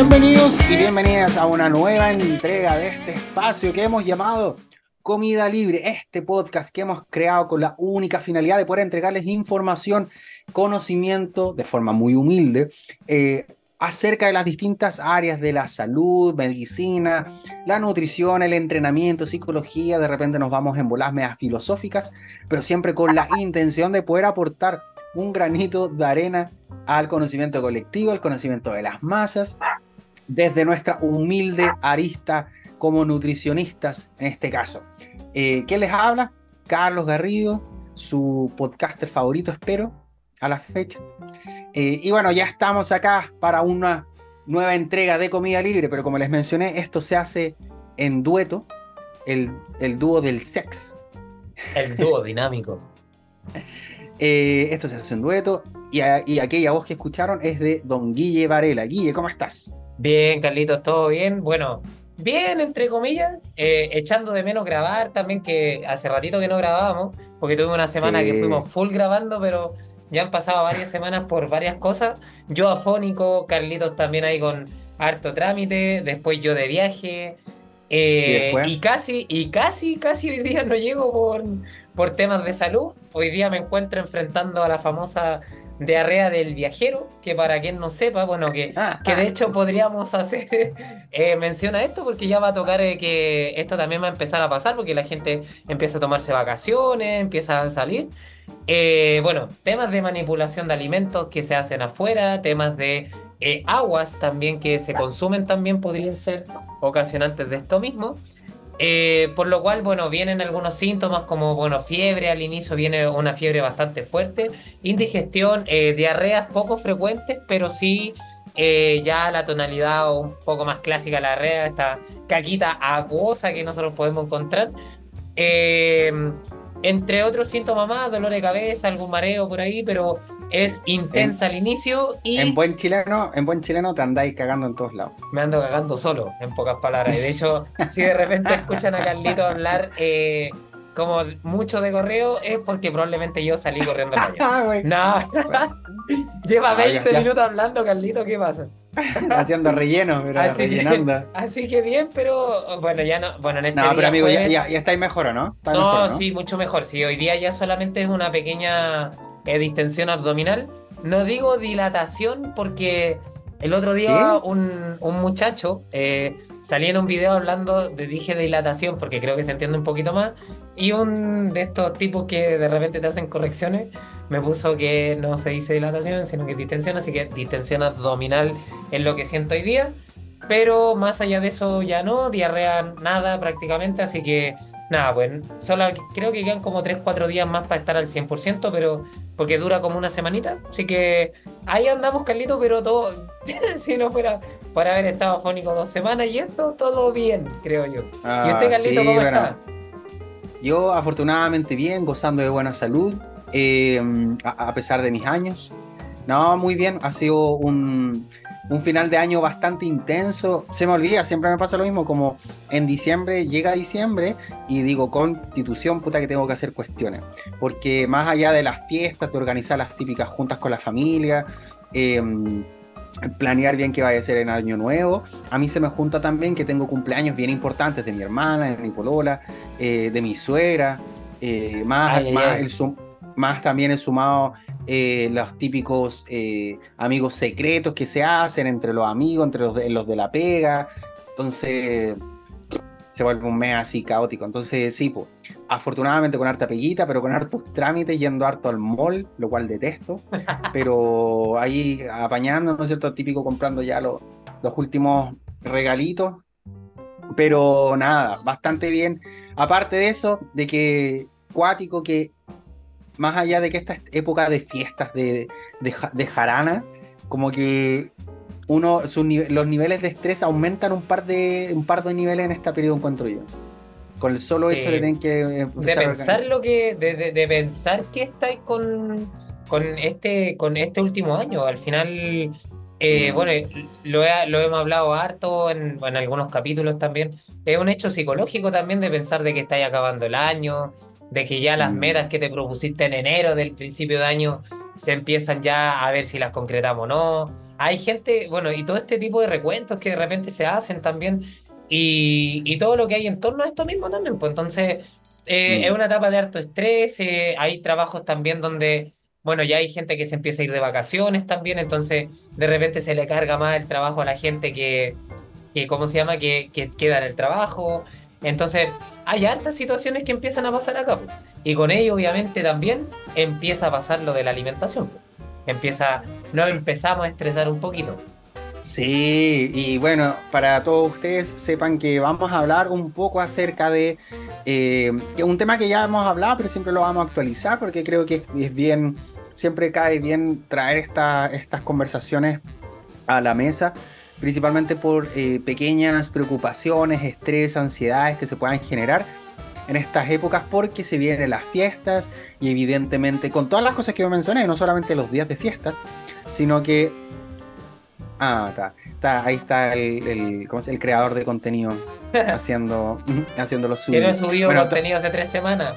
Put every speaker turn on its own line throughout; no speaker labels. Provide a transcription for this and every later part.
Bienvenidos y bienvenidas a una nueva entrega de este espacio que hemos llamado Comida Libre, este podcast que hemos creado con la única finalidad de poder entregarles información, conocimiento de forma muy humilde eh, acerca de las distintas áreas de la salud, medicina, la nutrición, el entrenamiento, psicología. De repente nos vamos en bolas medias filosóficas, pero siempre con la intención de poder aportar un granito de arena al conocimiento colectivo, al conocimiento de las masas, desde nuestra humilde arista como nutricionistas en este caso. Eh, ¿Qué les habla? Carlos Garrido, su podcaster favorito, espero, a la fecha. Eh, y bueno, ya estamos acá para una nueva entrega de Comida Libre, pero como les mencioné, esto se hace en dueto, el, el dúo del sex.
El dúo dinámico.
Eh, esto se hace en dueto y, y, aquella voz que escucharon es de Don Guille Varela. Guille, ¿cómo estás?
Bien, Carlitos, ¿todo bien? Bueno, bien, entre comillas, eh, echando de menos grabar también, que hace ratito que no grabábamos, porque tuvimos una semana que fuimos full grabando, pero ya han pasado varias semanas por varias cosas. Yo afónico, Carlitos también ahí con harto trámite, después yo de viaje. Eh, ¿Y, casi, y casi, casi hoy día no llego por, por temas de salud. Hoy día me encuentro enfrentando a la famosa diarrea del viajero, que para quien no sepa, bueno, que, ah, que de ah. hecho podríamos hacer eh, mención a esto porque ya va a tocar eh, que esto también va a empezar a pasar porque la gente empieza a tomarse vacaciones, empieza a salir. Eh, bueno, temas de manipulación de alimentos que se hacen afuera, temas de aguas también que se consumen también podrían ser ocasionantes de esto mismo. Eh, por lo cual, bueno, vienen algunos síntomas como, bueno, fiebre, al inicio viene una fiebre bastante fuerte, indigestión, eh, diarreas poco frecuentes, pero sí eh, ya la tonalidad un poco más clásica la diarrea, esta caquita acuosa que nosotros podemos encontrar. Entre otros síntomas más, dolor de cabeza, algún mareo por ahí, pero es intensa al inicio y...
En buen chileno, en buen chileno te andáis cagando en todos lados.
Me ando cagando solo, en pocas palabras. Y de hecho, si de repente escuchan a Carlito hablar eh, como mucho de correo, es porque probablemente yo salí corriendo para allá. no, lleva 20 minutos hablando, Carlito, ¿qué pasa?
Haciendo relleno, pero
así
rellenando.
Que, así que bien, pero bueno, ya no. Bueno, en este
No, pero amigo, ya, ya, estáis mejor, ¿o no?
No, no, sí, mucho mejor. Sí, hoy día ya solamente es una pequeña distensión abdominal. No digo dilatación porque el otro día un, un, muchacho eh, salía en un video hablando de dije dilatación porque creo que se entiende un poquito más y un de estos tipos que de repente te hacen correcciones me puso que no se dice dilatación sino que distensión así que distensión abdominal es lo que siento hoy día pero más allá de eso ya no diarrea nada prácticamente así que Nada, pues solo creo que quedan como 3-4 días más para estar al 100%, pero porque dura como una semanita. Así que ahí andamos, Carlito, pero todo, si no fuera para haber estado afónico dos semanas y esto, todo bien, creo yo. ¿Y usted, ah, Carlito, cómo está?
Yo, afortunadamente, bien, gozando de buena salud, eh, a pesar de mis años. No, muy bien, ha sido un un final de año bastante intenso. Se me olvida, siempre me pasa lo mismo, como en diciembre, llega diciembre y digo, constitución, puta que tengo que hacer cuestiones. Porque más allá de las fiestas, de organizar las típicas juntas con la familia, em, planear bien qué vaya a ser en año nuevo, a mí se me junta también que tengo cumpleaños bien importantes de mi hermana, de mi polola, eh, de mi suegra, eh, más, más, El, más también el sumado eh, los típicos eh, amigos secretos que se hacen entre los amigos, entre los de, los de la pega. Entonces se vuelve un mes así caótico. Entonces, sí, pues, afortunadamente con harta peguita, pero con hartos trámites, yendo harto al mall, lo cual detesto. pero ahí apañando, ¿no es cierto? Típico comprando ya los, los últimos regalitos. Pero nada, bastante bien. Aparte de eso, de que cuático que más allá de que esta época de fiestas de, de, jarana, como que uno, los niveles de estrés aumentan un par de un par de niveles en este periodo encuentro yo. Con el solo hecho de tener que
de pensar lo que de, de, pensar que estáis con con este con este último año, al final eh, mm. bueno, lo, lo, hemos hablado harto en, en, algunos capítulos también. Es un hecho psicológico también de pensar de que estáis acabando el año, de que ya las mm. metas que te propusiste en enero del principio de año se empiezan ya a ver si las concretamos o no. hay gente, bueno, y todo este tipo de recuentos que de repente se hacen también, y, y todo lo que hay en torno a esto mismo también, pues entonces eh, es mm. una etapa de harto estrés, eh, hay trabajos también donde, bueno, ya hay gente que se empieza a ir de vacaciones también, entonces de repente se le carga más el trabajo a la gente que, que ¿cómo se llama?, que, que queda en el trabajo. Entonces, hay hartas situaciones que empiezan a pasar acá. Y con ello, obviamente, también empieza a pasar lo de la alimentación. Empieza, nos empezamos a estresar un poquito.
Sí, y bueno, para todos ustedes sepan que vamos a hablar un poco acerca de eh, un tema que ya hemos hablado, pero siempre lo vamos a actualizar porque creo que es bien, siempre cae bien traer estas conversaciones a la mesa principalmente por eh, pequeñas preocupaciones, estrés, ansiedades que se puedan generar en estas épocas porque se vienen las fiestas y evidentemente con todas las cosas que yo mencioné, no solamente los días de fiestas, sino que... Ah, está, ahí está el, el, creador de contenido haciendo, haciendo los
suyos. Que no subido contenido hace tres semanas.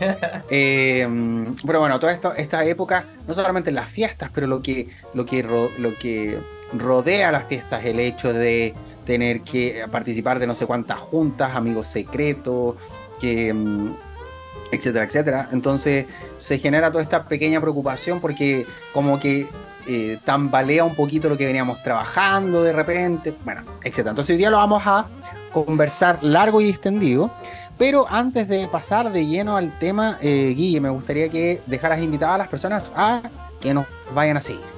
Em, pero bueno, toda esta, época, no solamente las fiestas, pero lo que, lo que, lo que rodea las fiestas, el hecho de tener que participar de no sé cuántas juntas, amigos secretos, que, mm, etcétera, etcétera. Entonces se genera toda esta pequeña preocupación porque como que eh, tambalea un poquito lo que veníamos trabajando de repente, bueno, etcétera. Entonces hoy día lo vamos a conversar largo y extendido. Pero antes de pasar de lleno al tema, eh, Guille, me gustaría que dejaras invitadas a las personas a que nos vayan a seguir.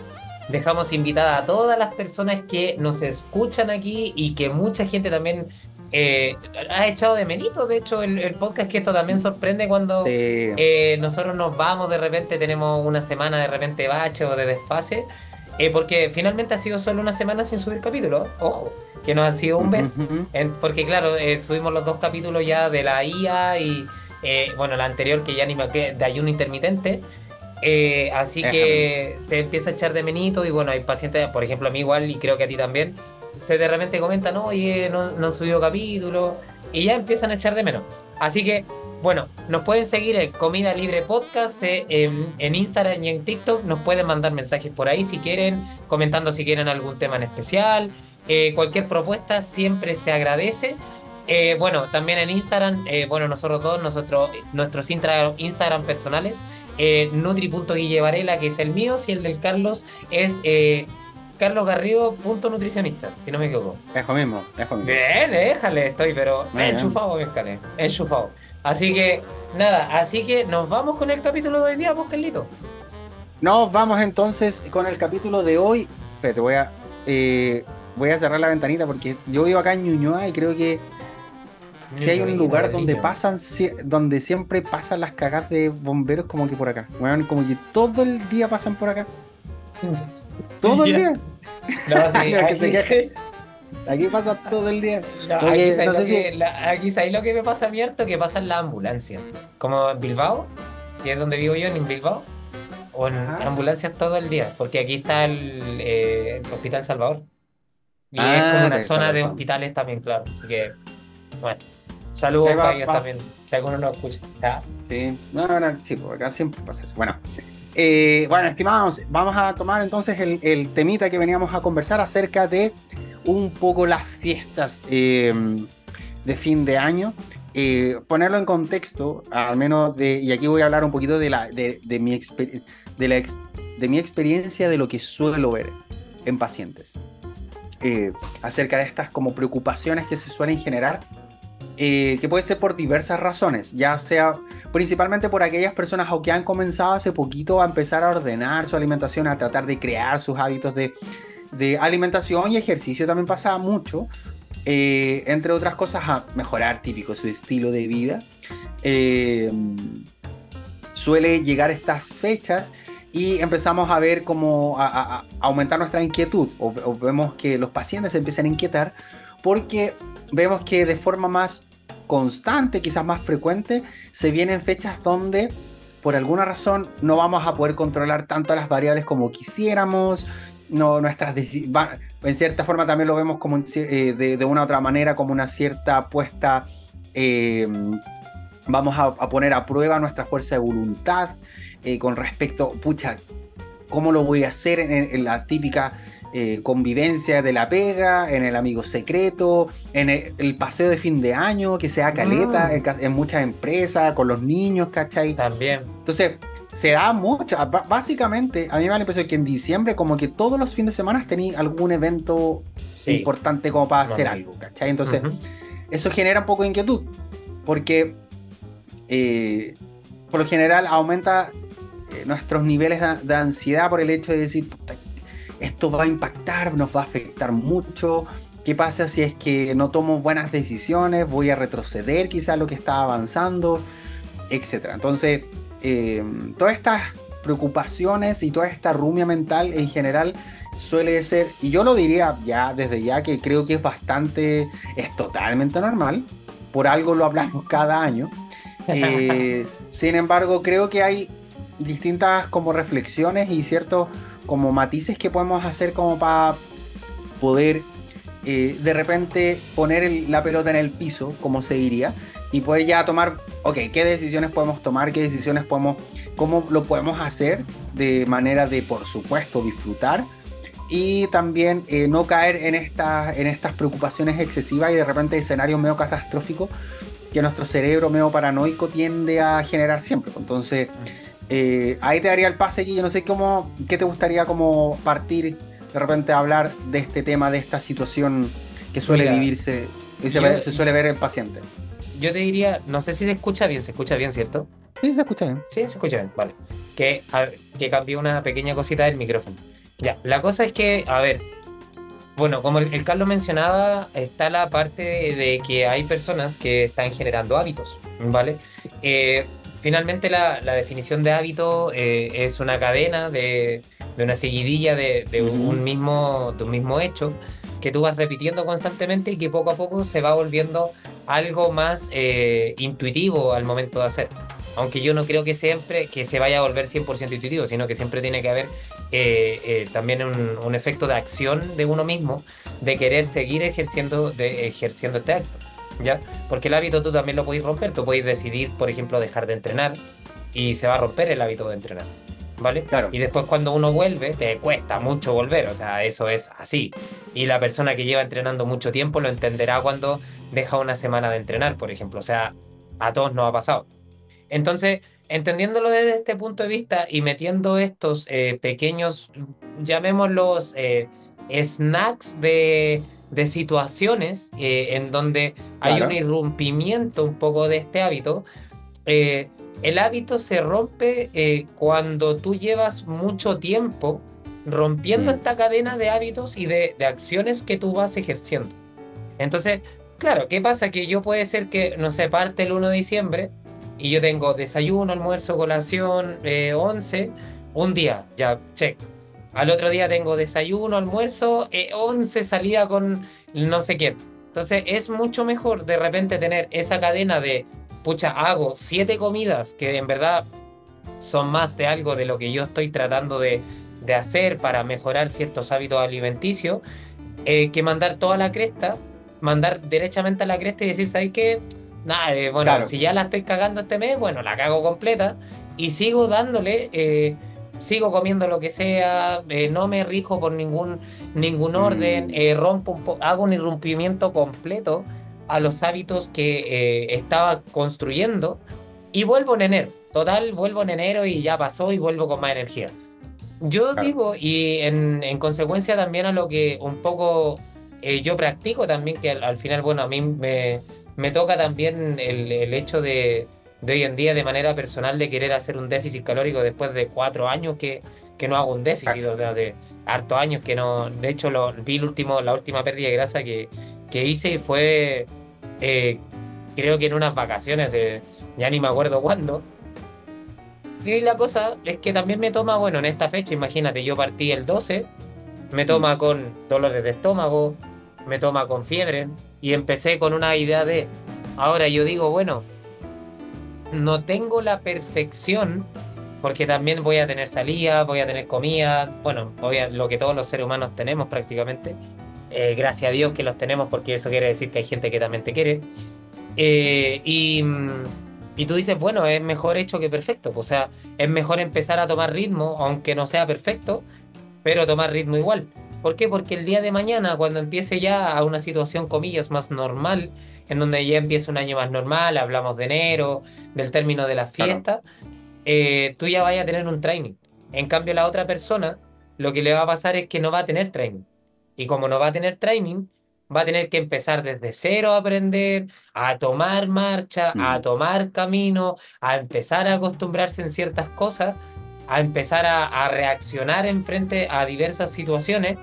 Dejamos invitada a todas las personas que nos escuchan aquí y que mucha gente también eh, ha echado de menito, de hecho, el, podcast que esto también sorprende cuando eh, nosotros nos vamos, de repente tenemos una semana de repente bache o de desfase, eh, porque finalmente ha sido solo una semana sin subir capítulo, ojo, que no ha sido un mes, porque claro, subimos los dos capítulos ya de la IA y, bueno, la anterior que ya ni me de ayuno intermitente, eh, así que se empieza a echar de menito y bueno, hay pacientes, por ejemplo a mí igual y creo que a ti también, se de repente comentan, oye, no, no han subido capítulo y ya empiezan a echar de menos. Así que, bueno, nos pueden seguir en Comida Libre Podcast eh, en, Instagram y en TikTok, nos pueden mandar mensajes por ahí si quieren, comentando si quieren algún tema en especial, eh, cualquier propuesta siempre se agradece. bueno, también en Instagram, bueno, nosotros dos, nosotros, nuestros Instagram personales, eh, Nutri.guillevarela, que es el mío, si el del Carlos es eh, Carlos Garrido, punto nutricionista, si no me equivoco.
Es lo mismo, es lo mismo.
Bien, déjale, estoy, pero enchufado, escale, enchufado. Así que, nada, así que nos vamos con el capítulo de hoy día, pues, Carlito.
Nos vamos entonces con el capítulo de hoy. Espérate, voy a, eh, voy a cerrar la ventanita porque yo vivo acá en Ñuñoa y creo que si hay un lugar donde pasan, donde siempre pasan las cagas de bomberos como que por acá. Bueno, como que todo el día pasan por acá. Todo el día. aquí, pasa todo el día.
aquí, sabéis lo que me pasa a mí harto, que pasa en la ambulancia. Como en Bilbao, que es donde vivo yo, en Bilbao. O en ah. ambulancias todo el día, porque aquí está el, eh, Hospital Salvador. Y es como ah, una zona de hospitales también, claro. Así que, bueno. Saludos para ellos también, si alguno nos escucha. Sí, no,
no, sí, porque acá siempre pasa eso. Bueno, eh, bueno, estimados, vamos a tomar entonces el, temita que veníamos a conversar acerca de un poco las fiestas eh, de fin de año. Eh, ponerlo en contexto, al menos de, y aquí voy a hablar un poquito de, la, de, mi, de, la de mi experiencia de lo que suelo ver en pacientes. acerca de estas como preocupaciones que se suelen generar eh, que puede ser por diversas razones, ya sea principalmente por aquellas personas que han comenzado hace poquito a empezar a ordenar su alimentación, a tratar de crear sus hábitos de, alimentación y ejercicio también pasa mucho, eh, entre otras cosas a mejorar típico su estilo de vida. Eh, suele llegar estas fechas y empezamos a ver cómo aumentar nuestra inquietud o, o, vemos que los pacientes se empiezan a inquietar porque vemos que de forma más constante, quizás más frecuente, se vienen fechas donde por alguna razón no vamos a poder controlar tanto las variables como quisiéramos, no, nuestras en cierta forma también lo vemos como eh, de, una u otra manera como una cierta apuesta, em, vamos a, poner a prueba nuestra fuerza de voluntad eh, con respecto, pucha, cómo lo voy a hacer en, la típica eh, convivencia de la pega, en el amigo secreto, en el, paseo de fin de año, que sea caleta, mm. en, muchas empresas, con los niños, ¿cachai?
También.
Entonces, se da mucho. Básicamente, a mí me da la impresión que en diciembre, como que todos los fines de semana tenía algún evento importante como para hacer algo, ¿cachai? Entonces, eso genera un poco de inquietud, porque eh, por lo general aumenta eh, nuestros niveles de, ansiedad por el hecho de decir, esto va a impactar, nos va a afectar mucho. ¿Qué pasa si es que no tomo buenas decisiones? Voy a retroceder quizás lo que está avanzando, etcétera. Entonces, eh, todas estas preocupaciones y toda esta rumia mental en general suele ser, y yo lo diría ya desde ya que creo que es bastante, es totalmente normal, por algo lo hablamos cada año. Eh, sin embargo, creo que hay distintas como reflexiones y ciertos como matices que podemos hacer como para poder eh, de repente poner la pelota en el piso, como se diría, y poder ya tomar, ok, qué decisiones podemos tomar, qué decisiones podemos, cómo lo podemos hacer de manera de, por supuesto, disfrutar y también eh, no caer en, esta, en estas preocupaciones excesivas y de repente escenarios medio catastróficos que nuestro cerebro medio paranoico tiende a generar siempre. Entonces, eh, ahí te daría el pase aquí. Yo no sé cómo, qué te gustaría como partir de repente a hablar de este tema, de esta situación que suele vivirse y se, se suele ver el paciente
yo te diría, no sé si se escucha bien, se escucha bien, ¿cierto?
Sí, se escucha bien.
Sí, se escucha bien, vale. Que, que cambió una pequeña cosita del micrófono. Ya, la cosa es que, a ver, bueno, como el, Carlos mencionaba, está la parte de, que hay personas que están generando hábitos, ¿vale? Eh, finalmente la, definición de hábito eh, es una cadena de, una seguidilla de, un mismo, de un mismo hecho que tú vas repitiendo constantemente y que poco a poco se va volviendo algo más eh, intuitivo al momento de hacer. Aunque yo no creo que siempre que se vaya a volver 100% intuitivo, sino que siempre tiene que haber eh, eh, también un, efecto de acción de uno mismo, de querer seguir ejerciendo, de, ejerciendo este acto. ¿Ya? Porque el hábito tú también lo podéis romper, tú podéis decidir, por ejemplo, dejar de entrenar y se va a romper el hábito de entrenar. ¿vale? Claro. Y después cuando uno vuelve, te cuesta mucho volver, o sea, eso es así. Y la persona que lleva entrenando mucho tiempo lo entenderá cuando deja una semana de entrenar, por ejemplo, o sea, a todos nos ha pasado. Entonces, entendiéndolo desde este punto de vista y metiendo estos eh, pequeños, llamémoslos eh, snacks de, de situaciones eh, en donde hay un irrumpimiento un poco de este hábito, el hábito se rompe eh, cuando tú llevas mucho tiempo rompiendo mm. esta cadena de hábitos y de, acciones que tú vas ejerciendo. Entonces, claro, ¿qué pasa? Que yo puede ser que, no sé, parte el 1 de diciembre y yo tengo desayuno, almuerzo, colación, 11, eh, un día, ya, check. Al otro día tengo desayuno, almuerzo, 11 eh, salida con no sé quién. Entonces es mucho mejor de repente tener esa cadena de pucha, hago siete comidas que en verdad son más de algo de lo que yo estoy tratando de, hacer para mejorar ciertos hábitos alimenticios, eh, que mandar toda la cresta, mandar derechamente a la cresta y decir, ¿sabes qué? Nada, eh, bueno, si ya la estoy cagando este mes, bueno, la cago completa y sigo dándole, eh, sigo comiendo lo que sea, no me rijo por ningún, ningún orden, mm. rompo hago un irrumpimiento completo a los hábitos que eh, estaba construyendo y vuelvo en enero. Total, vuelvo en enero y ya pasó y vuelvo con más energía. Yo digo, y en, en, consecuencia también a lo que un poco eh, yo practico también, que al, final, bueno, a mí me, me toca también el, el hecho de, de, hoy en día de manera personal de querer hacer un déficit calórico después de cuatro años que, que no hago un déficit, o sea, hace hartos años que no, de hecho lo, vi el último, la última pérdida de grasa que, que hice y fue eh, creo que en unas vacaciones, eh, ya ni me acuerdo cuándo. Y la cosa es que también me toma, bueno, en esta fecha, imagínate, yo partí el 12, me toma mm. con dolores de estómago, me toma con fiebre, y empecé con una idea de, ahora yo digo, bueno, no tengo la perfección, porque también voy a tener salida, voy a tener comida, bueno, voy lo que todos los seres humanos tenemos prácticamente, eh, gracias a Dios que los tenemos porque eso quiere decir que hay gente que también te quiere. Eh, y, Y tú dices, bueno, es mejor hecho que perfecto. O sea, es mejor empezar a tomar ritmo, aunque no sea perfecto, pero tomar ritmo igual. ¿Por qué? Porque el día de mañana, cuando empiece ya a una situación, comillas, más normal, en donde ya empieza un año más normal, hablamos de enero, del término de la fiesta, eh, tú ya vayas a tener un training. En cambio, la otra persona, lo que le va a pasar es que no va a tener training. Y como no va a tener training, va a tener que empezar desde cero a aprender, a tomar marcha, a mm. tomar camino, a empezar a acostumbrarse en ciertas cosas, a empezar a, reaccionar en frente a diversas situaciones.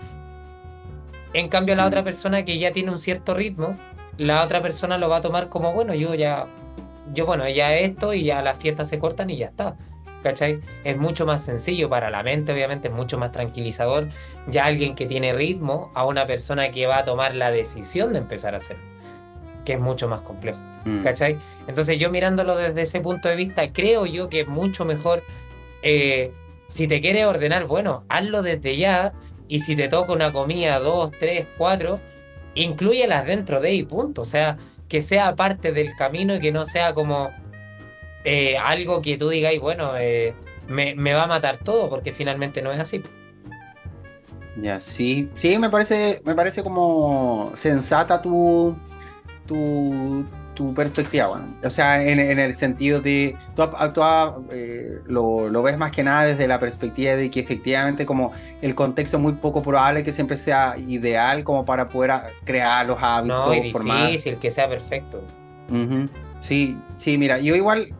En cambio, la otra mm. persona que ya tiene un cierto ritmo, la otra persona lo va a tomar como, bueno, yo ya, yo bueno, ya esto y ya las fiestas se cortan y ya está. ¿cachai? Es mucho más sencillo para la mente, obviamente, es mucho más tranquilizador ya alguien que tiene ritmo a una persona que va a tomar la decisión de empezar a hacer, que es mucho más complejo, mm. ¿cachai? Entonces yo mirándolo desde ese punto de vista, creo yo que es mucho mejor, eh, si te quieres ordenar, bueno, hazlo desde ya, y si te toca una comida, dos, tres, cuatro, incluyelas dentro de y punto, o sea, que sea parte del camino y que no sea como eh, algo que tú digáis, bueno, eh, me, va a matar todo, porque finalmente no es así.
Ya, sí, sí, me parece, me parece como sensata tu, tu, tu perspectiva, bueno. o sea, en, el sentido de, tú, eh, lo, lo, ves más que nada desde la perspectiva de que efectivamente como el contexto es muy poco probable que siempre sea ideal como para poder crear los hábitos.
No, es difícil que sea perfecto.
Sí, sí, mira, yo igual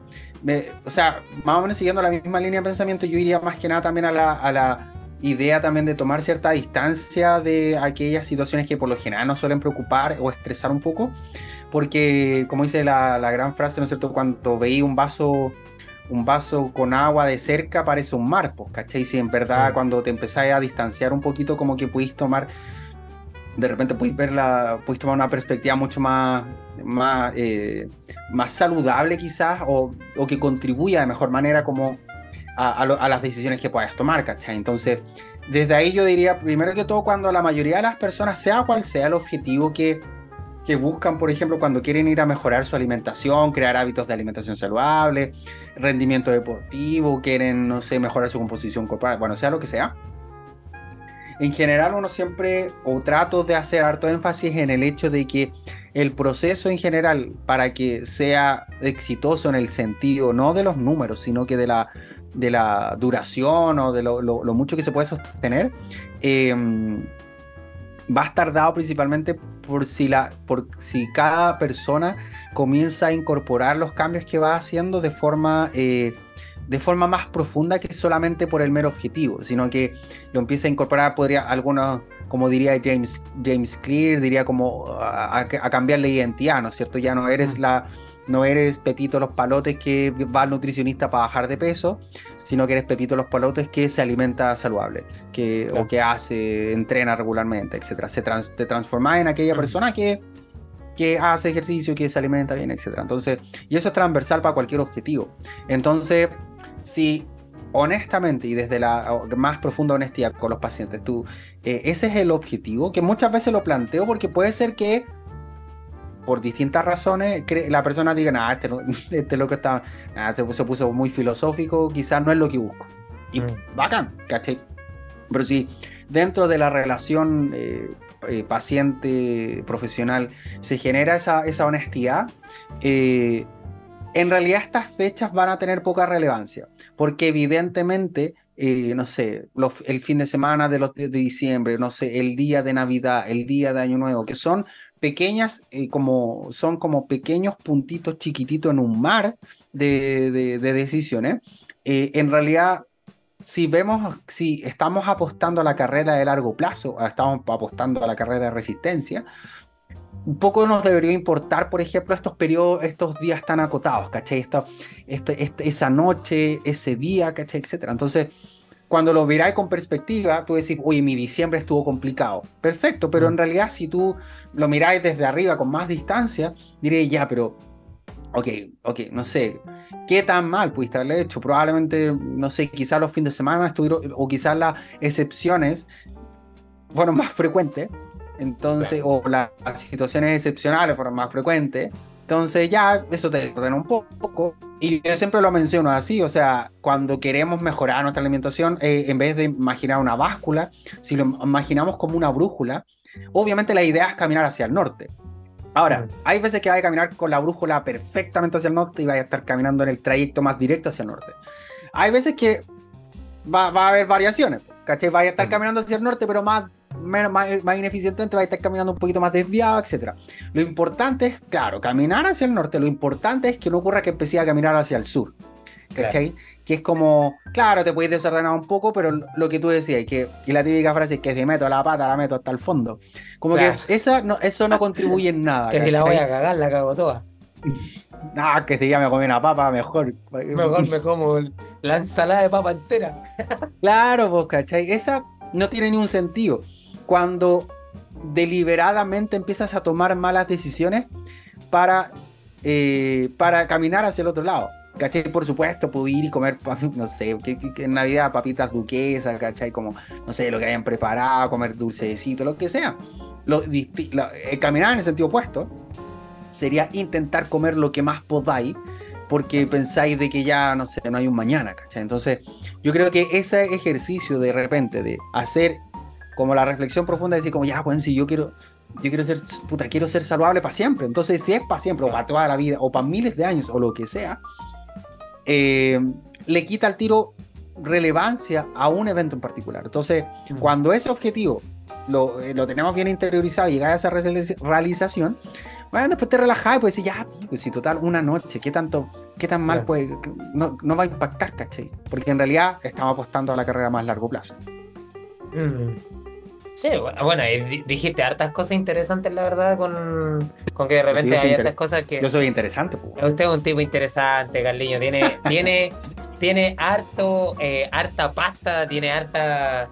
o sea, más o menos siguiendo la misma línea de pensamiento, yo iría más que nada también a la, a la idea también de tomar cierta distancia de aquellas situaciones que por lo general nos suelen preocupar o estresar un poco, porque como dice la, la gran frase, ¿no es cierto? Cuando veí un vaso un vaso con agua de cerca parece un mar, pues, ¿cachai? Si en verdad cuando te empezás a distanciar un poquito, como que pudiste tomar, de repente pudiste ver la, pudiste tomar una perspectiva mucho más, más, eh, más saludable quizás o, o, que contribuya de mejor manera como a, a, las decisiones que puedas tomar, ¿cachai? Entonces, desde ahí yo diría, primero que todo, cuando la mayoría de las personas, sea cual sea el objetivo que, que buscan, por ejemplo, cuando quieren ir a mejorar su alimentación, crear hábitos de alimentación saludable, rendimiento deportivo, quieren, no sé, mejorar su composición corporal, bueno, sea lo que sea. En general uno siempre, o trato de hacer harto énfasis en el hecho de que el proceso en general para que sea exitoso en el sentido no de los números, sino que de la, de la duración o de lo, mucho que se puede sostener, em, va a estar dado principalmente por si, la, por si cada persona comienza a incorporar los cambios que va haciendo de forma... Eh, de forma más profunda que solamente por el mero objetivo, sino que lo empieza a incorporar, podría algunos como diría James, James Clear, diría como a, cambiar la identidad, ¿no es cierto? Ya no eres la no eres Pepito los palotes que va al nutricionista para bajar de peso, sino que eres Pepito los palotes que se alimenta saludable, que, o que hace, entrena regularmente, etc. Se te transformas en aquella persona que, que hace ejercicio, que se alimenta bien, etc. Entonces, y eso es transversal para cualquier objetivo. Entonces, si honestamente y desde la más profunda honestidad con los pacientes, tú, eh, ese es el objetivo, que muchas veces lo planteo porque puede ser que por distintas razones la persona diga, nada, este, este lo que está, nada, este se puso muy filosófico, quizás no es lo que busco. Y mm. bacán, ¿cachai? Pero si dentro de la relación eh, eh, paciente-profesional se genera esa, esa honestidad, en realidad estas fechas van a tener poca relevancia, porque evidentemente, eh, no sé, el fin de semana de, los, de, diciembre, no sé, el día de Navidad, el día de Año Nuevo, que son pequeñas, eh, como, son como pequeños puntitos chiquititos en un mar de, decisiones, eh, en realidad si vemos, si estamos apostando a la carrera de largo plazo, estamos apostando a la carrera de resistencia, un poco nos debería importar, por ejemplo, estos periodos, estos días tan acotados, ¿cachai? Esta, este, este, esa noche, ese día, ¿cachai? Etcétera. Entonces, cuando lo miráis con perspectiva, tú decís, oye, mi diciembre estuvo complicado. Perfecto, pero mm. en realidad si tú lo miráis desde arriba con más distancia, diré, ya, pero, ok, ok, no sé, ¿qué tan mal pudiste haberle hecho? Probablemente, no sé, quizás los fines de semana estuvieron, o quizás las excepciones fueron más frecuentes, entonces, o las situaciones excepcionales fueron más frecuentes. Entonces ya eso te ordena un poco. Y yo siempre lo menciono así, o sea, cuando queremos mejorar nuestra alimentación, eh, en vez de imaginar una báscula, si lo imaginamos como una brújula, obviamente la idea es caminar hacia el norte. Ahora, hay veces que vas a caminar con la brújula perfectamente hacia el norte y vas a estar caminando en el trayecto más directo hacia el norte. Hay veces que va, va a haber variaciones, ¿cachai? Vas a estar caminando hacia el norte, pero más menos, más, más ineficientemente, va a estar caminando un poquito más desviado, etc. Lo importante es, claro, caminar hacia el norte. Lo importante es que no ocurra que empecé a caminar hacia el sur. ¿Cachai? Que es como, claro, te puedes desordenar un poco, pero lo que tú decías, que, y la típica frase es que si meto la pata, la meto hasta el fondo. Como que esa, no, eso no contribuye en nada.
que si la voy a cagar, la cago toda.
Ah, que si ya me comí una papa, mejor.
Mejor me como la ensalada de papa entera.
claro, pues, ¿cachai? Esa no tiene ningún sentido cuando deliberadamente empiezas a tomar malas decisiones para, eh, para caminar hacia el otro lado. ¿Cachai? Por supuesto, puedo ir y comer, no sé, que, en Navidad papitas duquesas, ¿cachai? Como, no sé, lo que hayan preparado, comer dulcecito, lo que sea. Lo, eh, caminar en el sentido opuesto sería intentar comer lo que más podáis, porque pensáis de que ya, no sé, no hay un mañana, ¿cachai? Entonces, yo creo que ese ejercicio de repente de hacer como la reflexión profunda de decir como, ya, pues si yo quiero, yo quiero ser, puta, quiero ser saludable para siempre. Entonces, si es para siempre, o para toda la vida, o para miles de años, o lo que sea, eh, le quita el tiro relevancia a un evento en particular. Entonces, cuando ese objetivo lo, eh, lo tenemos bien interiorizado y llega a esa realización, bueno, después te relajas y puedes decir, ya, pues si total, una noche, ¿qué tanto, qué tan mal puede, no, no, va a impactar, ¿cachai? Porque en realidad estamos apostando a la carrera a más largo plazo.
Mm. Sí, bueno, dijiste hartas cosas interesantes, la verdad, con, con que de repente hay hartas cosas que.
Yo soy interesante.
Usted es un tipo interesante, Carliño. Tiene, tiene, tiene harto, eh, harta pasta, tiene harta.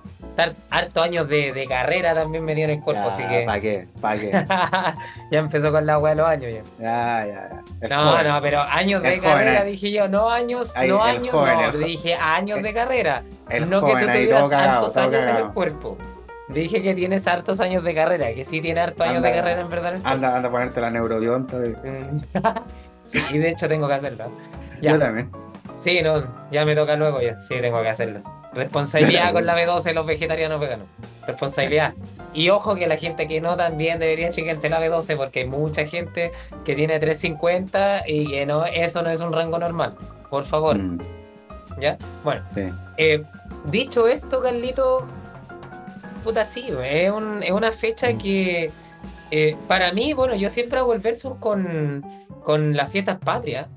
Harto años de, de, carrera también me dio en el cuerpo, así que.
¿Para qué? ¿Para qué?
ya empezó con la agua de los años ya.
Ya, ya,
ya. no, no, pero años de carrera eh. dije yo, no años, no años, no, dije años de carrera. no que tú tuvieras hartos años en el cuerpo. Dije que tienes hartos años de carrera, que sí tiene hartos años de carrera en verdad.
Anda, anda a ponerte la neurobionta.
sí, y de hecho tengo que hacerlo.
Yo también.
Sí, no, ya me toca luego ya. Sí, tengo que hacerlo. Responsabilidad con la B12 los vegetarianos veganos. Responsabilidad. Y ojo que la gente que no también debería chequearse la B12 porque hay mucha gente que tiene 350 y que no, eso no es un rango normal. Por favor. Mm. ¿Ya? Bueno. Eh, dicho esto, Carlito, puta, sí, es, una fecha mm. que eh, para mí, bueno, yo siempre hago el versus con, con las fiestas patrias.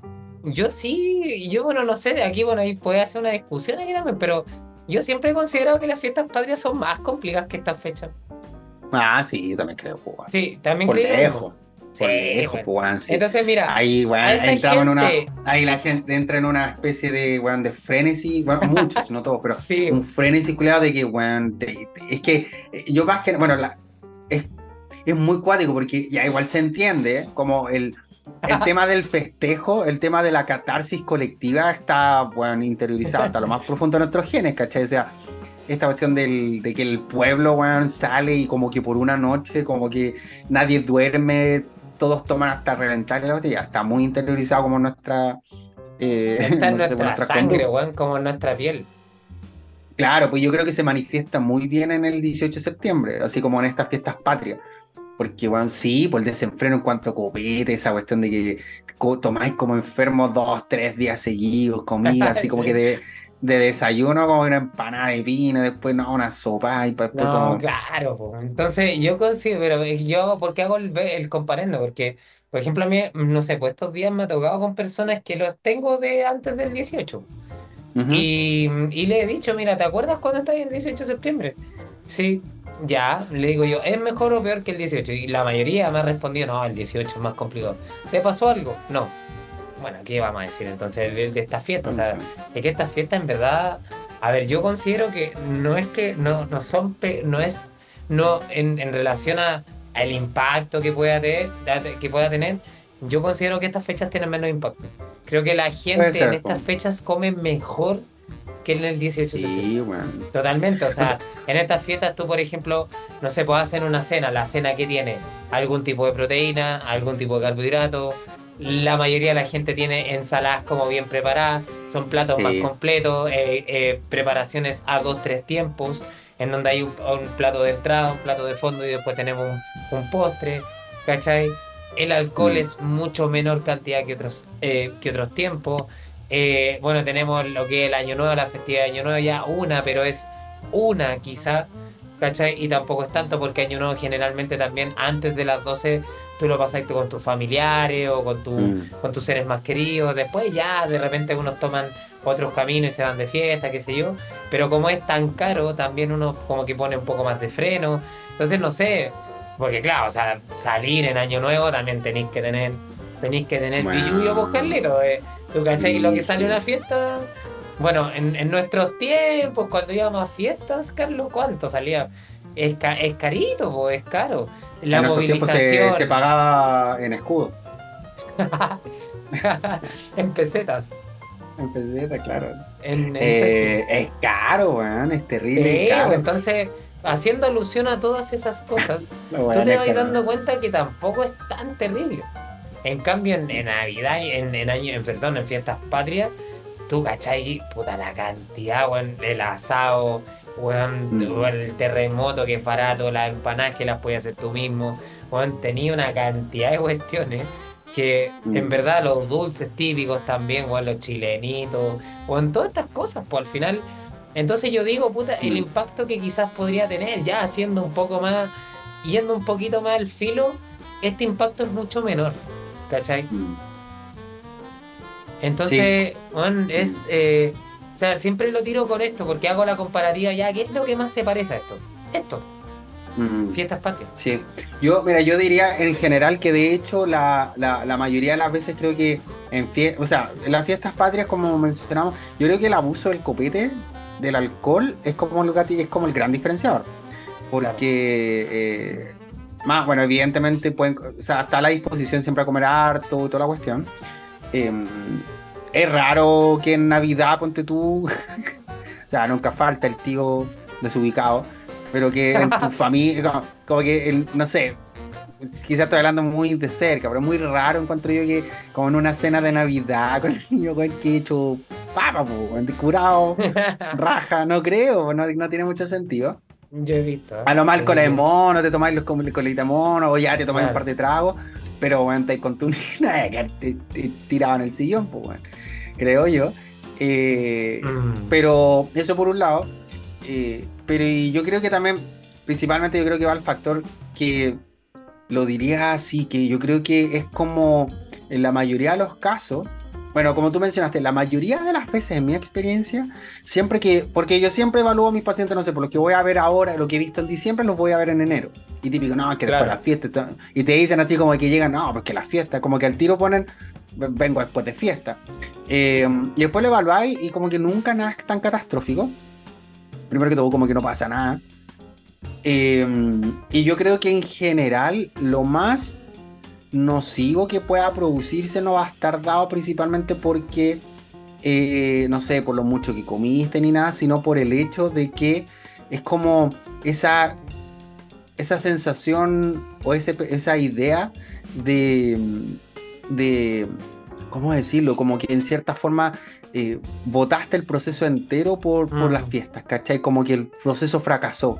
Yo sí, yo bueno, no sé, aquí bueno, ahí puede hacer una discusión aquí también, pero yo siempre he considerado que las fiestas patrias son más complicadas que estas fechas.
Ah, sí, yo también creo.
Pues, sí, también
Por
creo.
Lejos. Lejos, pues,
Entonces, mira,
ahí, bueno, entramos en una, ahí la gente entra en una especie de, bueno, de frenesí, bueno, muchos, no todos, pero un frenesí cuidado de que, bueno, es que eh, yo más que, bueno, la, es, es muy cuático porque ya igual se entiende, como el, el tema del festejo, el tema de la catarsis colectiva está, bueno, interiorizado hasta lo más profundo de nuestros genes, ¿cachai? O sea, esta cuestión del, de que el pueblo, bueno, sale y como que por una noche, como que nadie duerme, todos toman hasta reventar el ya está muy interiorizado como nuestra.
Eh, está en nuestra, sangre, como en nuestra piel.
Claro, pues yo creo que se manifiesta muy bien en el 18 de septiembre, así como en estas fiestas patrias. Porque, bueno, sí, por el desenfreno en cuanto a copete, esa cuestión de que tomáis como enfermos dos, tres días seguidos, comida, así como que de, de desayuno como una empanada de pino, después no, una sopa y después
no, claro, entonces yo considero, yo, ¿por qué hago el, el comparendo? Porque, por ejemplo, a mí, no sé, pues estos días me ha tocado con personas que los tengo de antes del 18. y, y, le he dicho, mira, ¿te acuerdas cuando estás el 18 de septiembre? Sí, ya, le digo yo, ¿es mejor o peor que el 18? Y la mayoría me ha respondido, no, el 18 es más complicado. ¿Te pasó algo? No bueno, ¿qué vamos a decir entonces de, de estas fiestas? O sea, es que estas fiestas en verdad, a ver, yo considero que no es que no, no son, no es, no en, en relación a, al impacto que pueda, tener, que pueda tener, yo considero que estas fechas tienen menos impacto. Creo que la gente en estas fechas come mejor que en el 18 de septiembre. Totalmente, o sea, en estas fiestas tú, por ejemplo, no se puede hacer una cena, la cena que tiene algún tipo de proteína, algún tipo de carbohidrato, la mayoría de la gente tiene ensaladas como bien preparadas, son platos más completos, eh, eh, preparaciones a dos, tres tiempos, en donde hay un, plato de entrada, un plato de fondo y después tenemos un, postre, ¿cachai? El alcohol mm. es mucho menor cantidad que otros, eh, que otros tiempos. bueno, tenemos lo que es el Año Nuevo, la festividad de Año Nuevo, ya una, pero es una quizá, ¿cachai? Y tampoco es tanto porque Año Nuevo generalmente también antes de las 12 tú lo pasaste con tus familiares o con, tu, mm. con tus seres más queridos. Después ya de repente unos toman otros caminos y se van de fiesta, qué sé yo. Pero como es tan caro, también uno como que pone un poco más de freno. Entonces no sé, porque claro, o sea, salir en Año Nuevo también tenéis que tener, tenéis que tener bueno. pues. Eh. ¿Tú cachai lo que sale una fiesta? Bueno, en, nuestros tiempos, cuando íbamos a fiestas, Carlos, ¿cuánto salía? Es, es carito, pues, es caro.
La en movilización. Se, pagaba en escudo.
en pesetas.
En pesetas, claro. Eh, es caro, weón, es terrible.
Entonces, haciendo alusión a todas esas cosas, tú te vas dando cuenta que tampoco es tan terrible. En cambio, en, Navidad, en, en año, en, perdón, en fiestas patrias, tú cachai, puta la cantidad, weón, el asado, Mm. el terremoto que es barato, las empanadas que las puedes hacer tú mismo. tenía una cantidad de cuestiones que en mm. verdad los dulces típicos también, los chilenitos, o en todas estas cosas, pues al final. Entonces yo digo, puta, el mm. impacto que quizás podría tener, ya haciendo un poco más, yendo un poquito más al filo, este impacto es mucho menor, ¿cachai? Entonces, es. Eh, o sea, siempre lo tiro con esto porque hago la comparativa ya. ¿Qué es lo que más se parece a esto? Esto. Mm. Fiestas patrias.
Sí. Yo, mira, yo diría en general que de hecho la, mayoría de las veces creo que en fiestas, o sea, en las fiestas patrias, como mencionamos, yo creo que el abuso del copete, del alcohol, es como el, es como el gran diferenciador. Porque, eh, más, bueno, evidentemente pueden, o sea, está a la disposición siempre a comer harto y toda la cuestión. Eh, es raro que en Navidad, ponte tú, o sea, nunca falta el tío desubicado, pero que en tu familia, como, que, no sé, quizás estoy hablando muy de cerca, pero muy raro encuentro yo que como en una cena de Navidad con el niño con el que he hecho papa, curado, raja, no creo, no, no tiene mucho sentido.
Yo he visto.
A lo mal con el mono, te tomáis los de mono, o ya te tomáis un par de tragos, pero bueno, te con tu tirado en el sillón, pues bueno creo yo. Eh, mm. Pero eso por un lado. Eh, pero yo creo que también, principalmente yo creo que va al factor que lo diría así, que yo creo que es como en la mayoría de los casos, bueno, como tú mencionaste, la mayoría de las veces en mi experiencia, siempre que, porque yo siempre evalúo a mis pacientes, no sé, por lo que voy a ver ahora, lo que he visto en diciembre, los voy a ver en enero. Y típico, no, que después las fiestas, y te dicen así como que llegan, no, porque las fiestas, como que al tiro ponen vengo después de fiesta. Eh, y después lo evaluáis y como que nunca nada es tan catastrófico. Primero que todo, como que no pasa nada. Eh, y yo creo que en general lo más nocivo que pueda producirse no va a estar dado principalmente porque, eh, no sé, por lo mucho que comiste ni nada, sino por el hecho de que es como esa, esa sensación o ese, esa idea de de, ¿cómo decirlo? Como que en cierta forma eh, votaste el proceso entero por, las mm. fiestas, ¿cachai? Como que el proceso fracasó.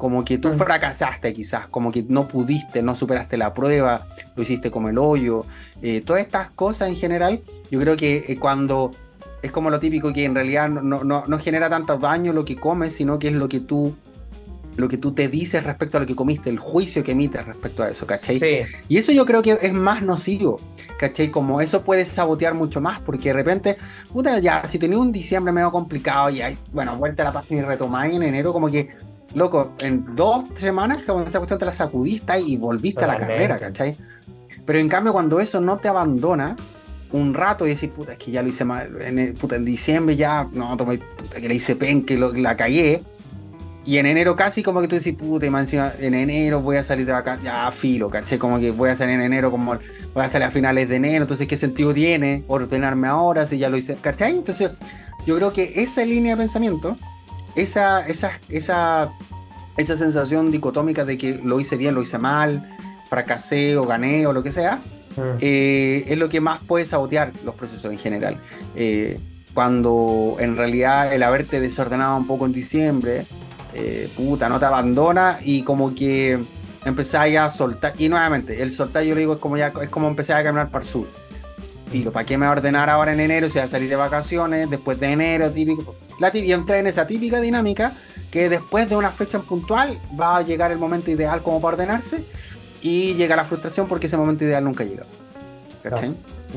Como que tú mm. fracasaste quizás, como que no pudiste, no superaste la prueba, lo hiciste como el hoyo. Eh, todas estas cosas en general, yo creo que eh, cuando es como lo típico que en realidad no, no, no genera tanto daño lo que comes, sino que es lo que tú lo que tú te dices respecto a lo que comiste, el juicio que emites respecto a eso, ¿cachai? Sí. Y eso yo creo que es más nocivo, ¿cachai? Como eso puede sabotear mucho más, porque de repente, puta, ya, si tenía un diciembre medio complicado y hay, bueno, vuelta a la página y retomáis en enero, como que, loco, en dos semanas, como esa cuestión te la sacudiste y volviste a la carrera, ¿cachai? Pero en cambio, cuando eso no te abandona, un rato y decís, puta, es que ya lo hice mal, en, puta, en diciembre ya, no, tomé, puta, que le hice pen, que la cagué, y en enero casi como que tú decís, puta, en enero voy a salir de vacaciones, ya filo, caché, como que voy a salir en enero, como voy a salir a finales de enero, entonces ¿qué sentido tiene ordenarme ahora si ya lo hice? ¿Cachai? Entonces yo creo que esa línea de pensamiento, esa, esa, esa, esa sensación dicotómica de que lo hice bien, lo hice mal, fracasé o gané o lo que sea, mm. eh, es lo que más puede sabotear los procesos en general. Eh, cuando en realidad el haberte desordenado un poco en diciembre, eh, puta, no te abandona y como que empezáis a soltar. Y nuevamente, el soltar yo le digo es como ya es como empezar a caminar para el sur. Filo, ¿para qué me a ordenar ahora en enero si voy a salir de vacaciones? Después de enero, típico. La y entra en esa típica dinámica que después de una fecha puntual va a llegar el momento ideal como para ordenarse y llega la frustración porque ese momento ideal nunca llega.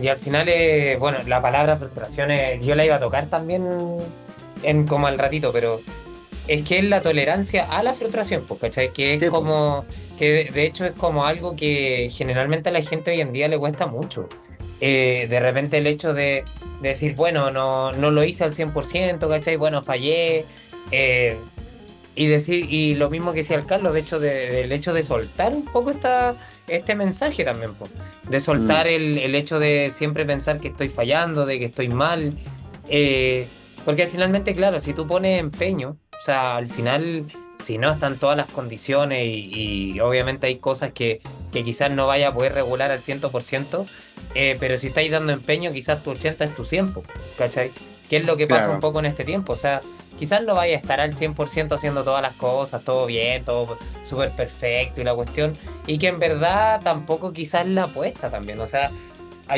Y al final, eh, bueno, la palabra frustración yo la iba a tocar también en como al ratito, pero es que es la tolerancia a la frustración, pues, ¿cachai? Que es como, que de, hecho es como algo que generalmente a la gente hoy en día le cuesta mucho. Eh, de repente el hecho de, decir, bueno, no, no lo hice al 100%, ¿cachai? Bueno, fallé. Eh, y decir, y lo mismo que decía el Carlos, de hecho, del hecho de soltar un poco esta, este mensaje también, de soltar mm. el, el, hecho de siempre pensar que estoy fallando, de que estoy mal. Eh, porque finalmente, claro, si tú pones empeño, o sea, al final, si no están todas las condiciones y, obviamente hay cosas que, que, quizás no vaya a poder regular al 100%, eh, pero si estáis dando empeño, quizás tu 80 es tu 100, ¿cachai? ¿Qué es lo que pasa un poco en este tiempo? O sea, quizás no vaya a estar al 100% haciendo todas las cosas, todo bien, todo súper perfecto y la cuestión, y que en verdad tampoco quizás la apuesta también, o sea,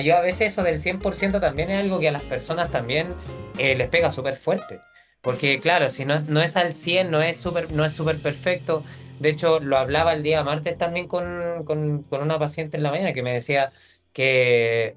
yo a veces eso del 100% también es algo que a las personas también eh, les pega súper fuerte, porque claro, si no, no es al 100, no es súper no es super perfecto, de hecho lo hablaba el día martes también con, con, con una paciente en la mañana que me decía que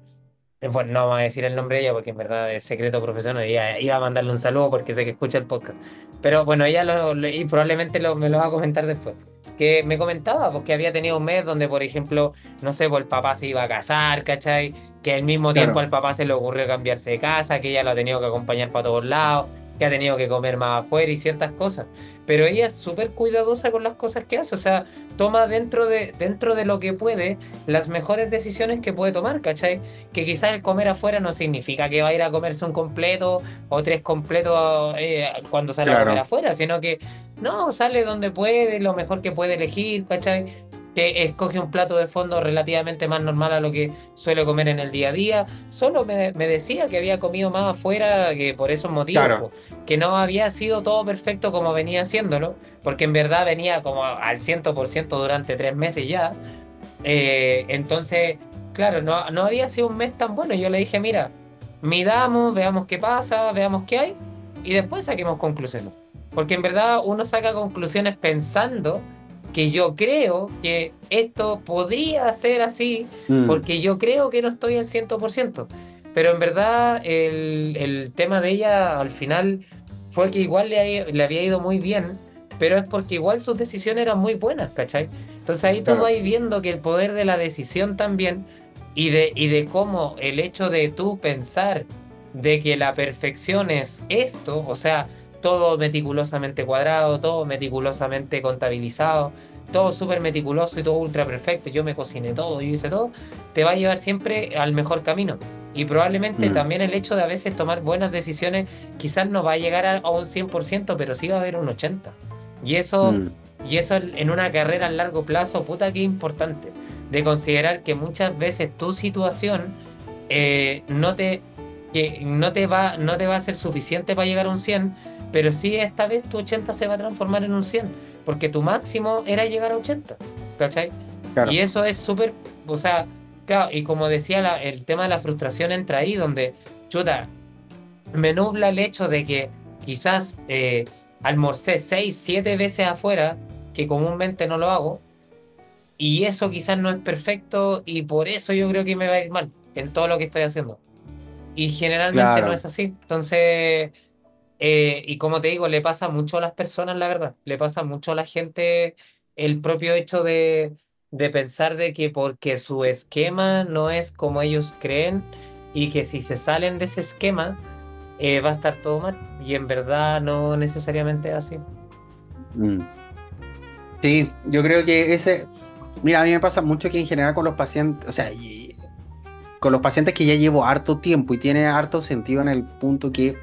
bueno, no vamos a decir el nombre de ella porque en verdad es secreto profesional. Ella iba a mandarle un saludo porque sé que escucha el podcast. Pero bueno, ella lo, y probablemente lo, me lo va a comentar después. Que me comentaba porque había tenido un mes donde, por ejemplo, no sé, pues el papá se iba a casar, ¿cachai? Que al mismo tiempo al papá se le ocurrió cambiarse de casa, que ella lo ha tenido que acompañar para todos lados, que ha tenido que comer más afuera y ciertas cosas. Pero ella es súper cuidadosa con las cosas que hace, o sea, toma dentro de, dentro de lo que puede las mejores decisiones que puede tomar, ¿cachai? Que quizás el comer afuera no significa que va a ir a comerse un completo o tres completos eh, cuando sale a comer afuera, sino que no, sale donde puede, lo mejor que puede elegir, ¿cachai? Que escoge un plato de fondo relativamente más normal a lo que suele comer en el día a día. Solo me, decía que había comido más afuera que por esos motivos, que no había sido todo perfecto como venía haciéndolo, porque en verdad venía como al 100% durante tres meses ya. Eh, entonces, claro, no, no había sido un mes tan bueno. Yo le dije, mira, midamos, veamos qué pasa, veamos qué hay, y después saquemos conclusiones. Porque en verdad uno saca conclusiones pensando que yo creo que esto podría ser así, mm. porque yo creo que no estoy al 100%. Pero en verdad el, el tema de ella al final fue que igual le, le, había ido muy bien, pero es porque igual sus decisiones eran muy buenas, ¿cachai? Entonces ahí tú vas viendo que el poder de la decisión también y de, y de cómo el hecho de tú pensar de que la perfección es esto, o sea, todo meticulosamente cuadrado, todo meticulosamente contabilizado, todo súper meticuloso y todo ultra perfecto, yo me cociné todo, y hice todo, te va a llevar siempre al mejor camino. Y probablemente mm. también el hecho de a veces tomar buenas decisiones quizás no va a llegar a, un 100%, pero sí va a haber un 80%. Y eso, mm. y eso en una carrera a largo plazo, puta que importante, de considerar que muchas veces tu situación eh, no te que no te va no te va a ser suficiente para llegar a un 100, pero sí esta vez tu 80 se va a transformar en un 100, porque tu máximo era llegar a 80, ¿cachai? Y eso es súper, o sea, claro, y como decía, el tema de la frustración entra ahí, donde, chuta, me nubla el hecho de que quizás eh, almorcé 6, 7 veces afuera, que comúnmente no lo hago, y eso quizás no es perfecto, y por eso yo creo que me va a ir mal en todo lo que estoy haciendo. Y generalmente no es así. Entonces, eh, y como te digo, le pasa mucho a las personas, la verdad. Le pasa mucho a la gente el propio hecho de, de pensar de que porque su esquema no es como ellos creen y que si se salen de ese esquema eh, va a estar todo mal. Y en verdad no necesariamente es así.
Mm. Sí, yo creo que ese... Mira, a mí me pasa mucho que en general con los pacientes, o sea, con los pacientes que ya llevo harto tiempo y tiene harto sentido en el punto que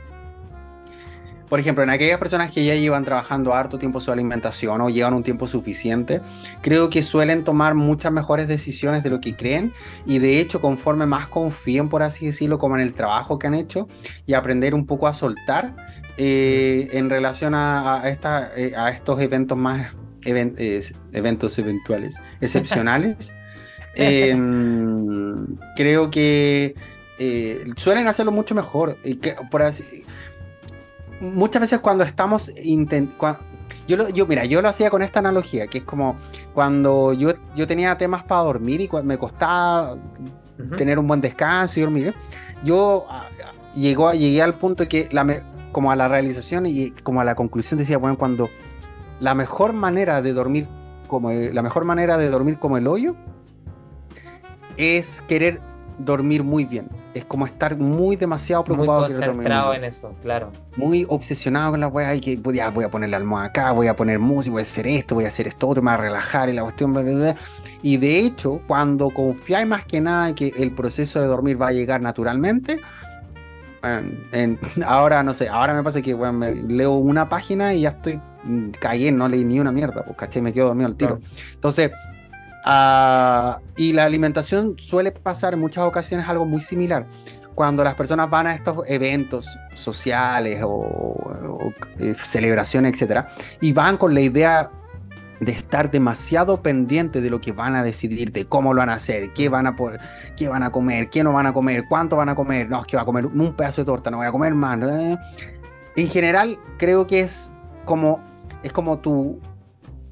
por ejemplo, en aquellas personas que ya llevan trabajando harto tiempo su alimentación o llevan un tiempo suficiente, creo que suelen tomar muchas mejores decisiones de lo que creen y de hecho conforme más confíen, por así decirlo, como en el trabajo que han hecho y aprender un poco a soltar eh, en relación a, esta, eh, a estos eventos más eventos eventuales, excepcionales, em, creo que eh, suelen hacerlo mucho mejor. Y que, por así, muchas veces cuando estamos intentando... Yo, yo, mira, yo lo hacía con esta analogía, que es como cuando yo, yo tenía temas para dormir y me costaba tener un buen descanso y dormir, yo ah, llegó, llegué al punto que la como a la realización y como a la conclusión decía, bueno, cuando la mejor manera de dormir como la mejor manera de dormir como el hoyo es querer dormir muy bien. Es como estar muy demasiado preocupado.
Muy concentrado en eso, claro.
Muy obsesionado con la weá y que voy a poner la almohada acá, voy a poner música, voy a hacer esto, voy a hacer esto otro, me voy a relajar y la cuestión. Y de hecho, cuando confiáis más que nada en que el proceso de dormir va a llegar naturalmente, ahora no sé, ahora me pasa que me leo una página y ya estoy mm, cayendo, no leí ni una mierda, pues caché, me quedo dormido al tiro. Entonces, Ah, y la alimentación suele pasar en muchas ocasiones algo muy similar. Cuando las personas van a estos eventos sociales o, eh, celebraciones, etcétera, y van con la idea de estar demasiado pendiente de lo que van a decidir, de cómo lo van a hacer, qué van a, qué van a comer, qué no van a comer, cuánto van a comer, no, es que va a comer un pedazo de torta, no voy a comer más. En general, creo que es como, es como tu,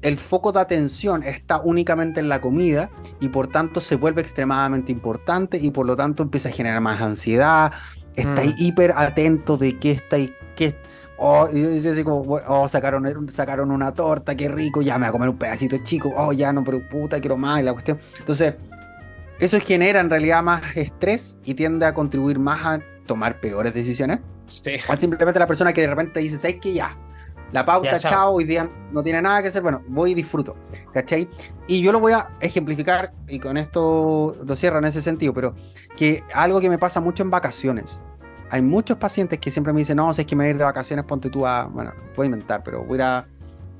el foco de atención está únicamente en la comida y por tanto se vuelve extremadamente importante y por lo tanto empieza a generar más ansiedad, está mm. hiper atento de qué está y qué... Oh, y así como, oh, sacaron, sacaron una torta, qué rico, ya me voy a comer un pedacito chico, oh, ya no, pero puta, quiero más, y la cuestión. Entonces, eso genera en realidad más estrés y tiende a contribuir más a tomar peores decisiones. Sí. O simplemente la persona que de repente dice, ¿sabes qué? Ya, la pauta, chao. hoy día no tiene nada que hacer, bueno, voy y disfruto, ¿cachai? Y yo lo voy a ejemplificar, y con esto lo cierro en ese sentido, pero que algo que me pasa mucho en vacaciones. Hay muchos pacientes que siempre me dicen, no, si es que me voy a ir de vacaciones, ponte tú a, bueno, puedo inventar, pero voy a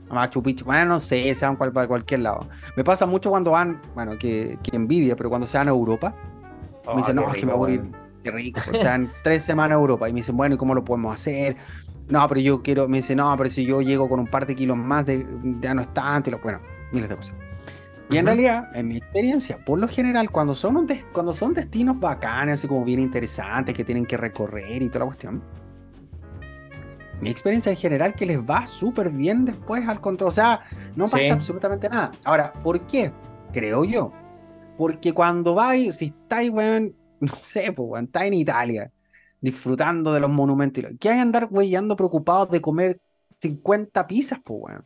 a, Machu Picchu, bueno, no sé, se van para cualquier lado. Me pasa mucho cuando van, bueno, que, que envidia, pero cuando se van a Europa, me oh, dicen, no, es que me voy a ir, qué rico, o sea, en tres semanas a Europa, y me dicen, bueno, ¿y cómo lo podemos hacer? No, pero yo quiero, me dice, no, pero si yo llego con un par de kilos más, de, ya no es tanto, bueno, miles de cosas. Y en realidad, en mi experiencia, por lo general, cuando son, cuando son destinos bacanes, así como bien interesantes, que tienen que recorrer y toda la cuestión, mi experiencia en general que les va súper bien después al control. O sea, no pasa absolutamente nada. Ahora, ¿por qué? Creo yo. Porque cuando vais, si estáis, weón, no sé, pues, weón, estáis en Italia disfrutando de los monumentos. ¿Qué hay que andar weyando preocupados de comer 50 pizzas, pues, weón?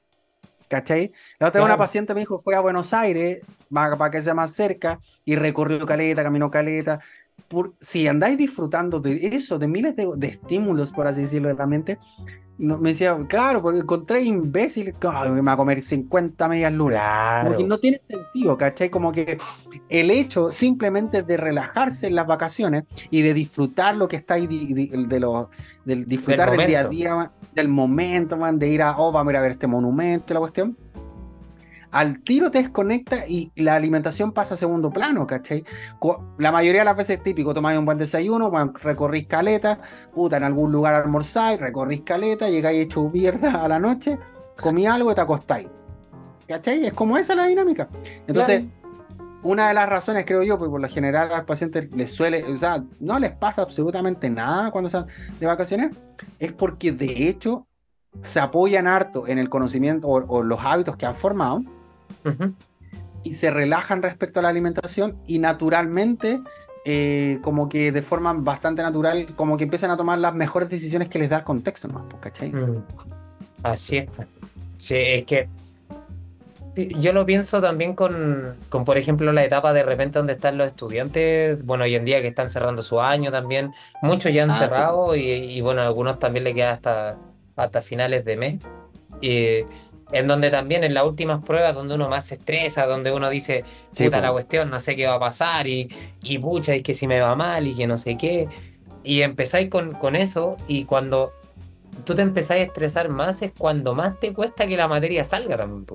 ¿Cachai? La otra vez una paciente me dijo, fue a Buenos Aires, para que sea más cerca, y recorrió caleta, caminó caleta. Por, si andáis disfrutando de eso, de miles de, de estímulos, por así decirlo, realmente, no, me decía, claro, porque encontré imbécil, me va a comer 50 medias lunas. Porque no tiene sentido, ¿cachai? Como que el hecho simplemente de relajarse en las vacaciones y de disfrutar lo que está ahí, de, lo, de disfrutar del, día a día, del momento, man, de ir a, oh, vamos a ir a ver este monumento, la cuestión al tiro te desconecta y la alimentación pasa a segundo plano, ¿cachai? La mayoría de las veces es típico, tomáis un buen desayuno, recorrís caleta, puta, en algún lugar almorzáis, recorrís caleta, llegáis hecho mierda a la noche, comí algo y te acostáis. ¿Cachai? Es como esa la dinámica. Entonces, una de las razones, creo yo, porque por lo general al paciente les suele, o sea, no les pasa absolutamente nada cuando están de vacaciones, es porque de hecho se apoyan harto en el conocimiento o los hábitos que han formado y se relajan respecto a la alimentación y naturalmente, eh, como que de forma bastante natural, como que empiezan a tomar las mejores decisiones que les da el contexto, ¿no? Pues, ¿cachai? Mm.
Así es. Sí, es que yo lo pienso también con, con, por ejemplo, la etapa de repente donde están los estudiantes, bueno, hoy en día que están cerrando su año también, muchos ya han ah, cerrado y, y, bueno, algunos también le queda hasta, hasta finales de mes. Y, en donde también en las últimas pruebas donde uno más se estresa, donde uno dice, puta la cuestión, no sé qué va a pasar y, y pucha, es que si me va mal y que no sé qué. Y empezáis con, con eso y cuando tú te empezás a estresar más es cuando más te cuesta que la materia salga también.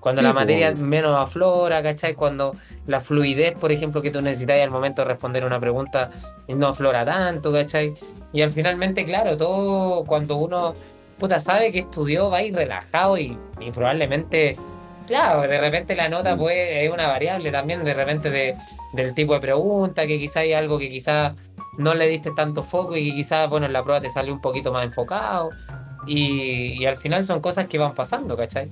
Cuando la materia menos aflora, ¿cachai? Cuando la fluidez, por ejemplo, que tú necesitas al momento de responder una pregunta no aflora tanto, ¿cachai? Y al finalmente, claro, todo cuando uno puta sabe que estudió va a ir relajado y, probablemente, claro, de repente la nota mm. puede, es una variable también, de repente de, del tipo de pregunta, que quizá hay algo que quizá no le diste tanto foco y quizás, bueno, en la prueba te sale un poquito más enfocado. Y, al final son cosas que van pasando, ¿cachai?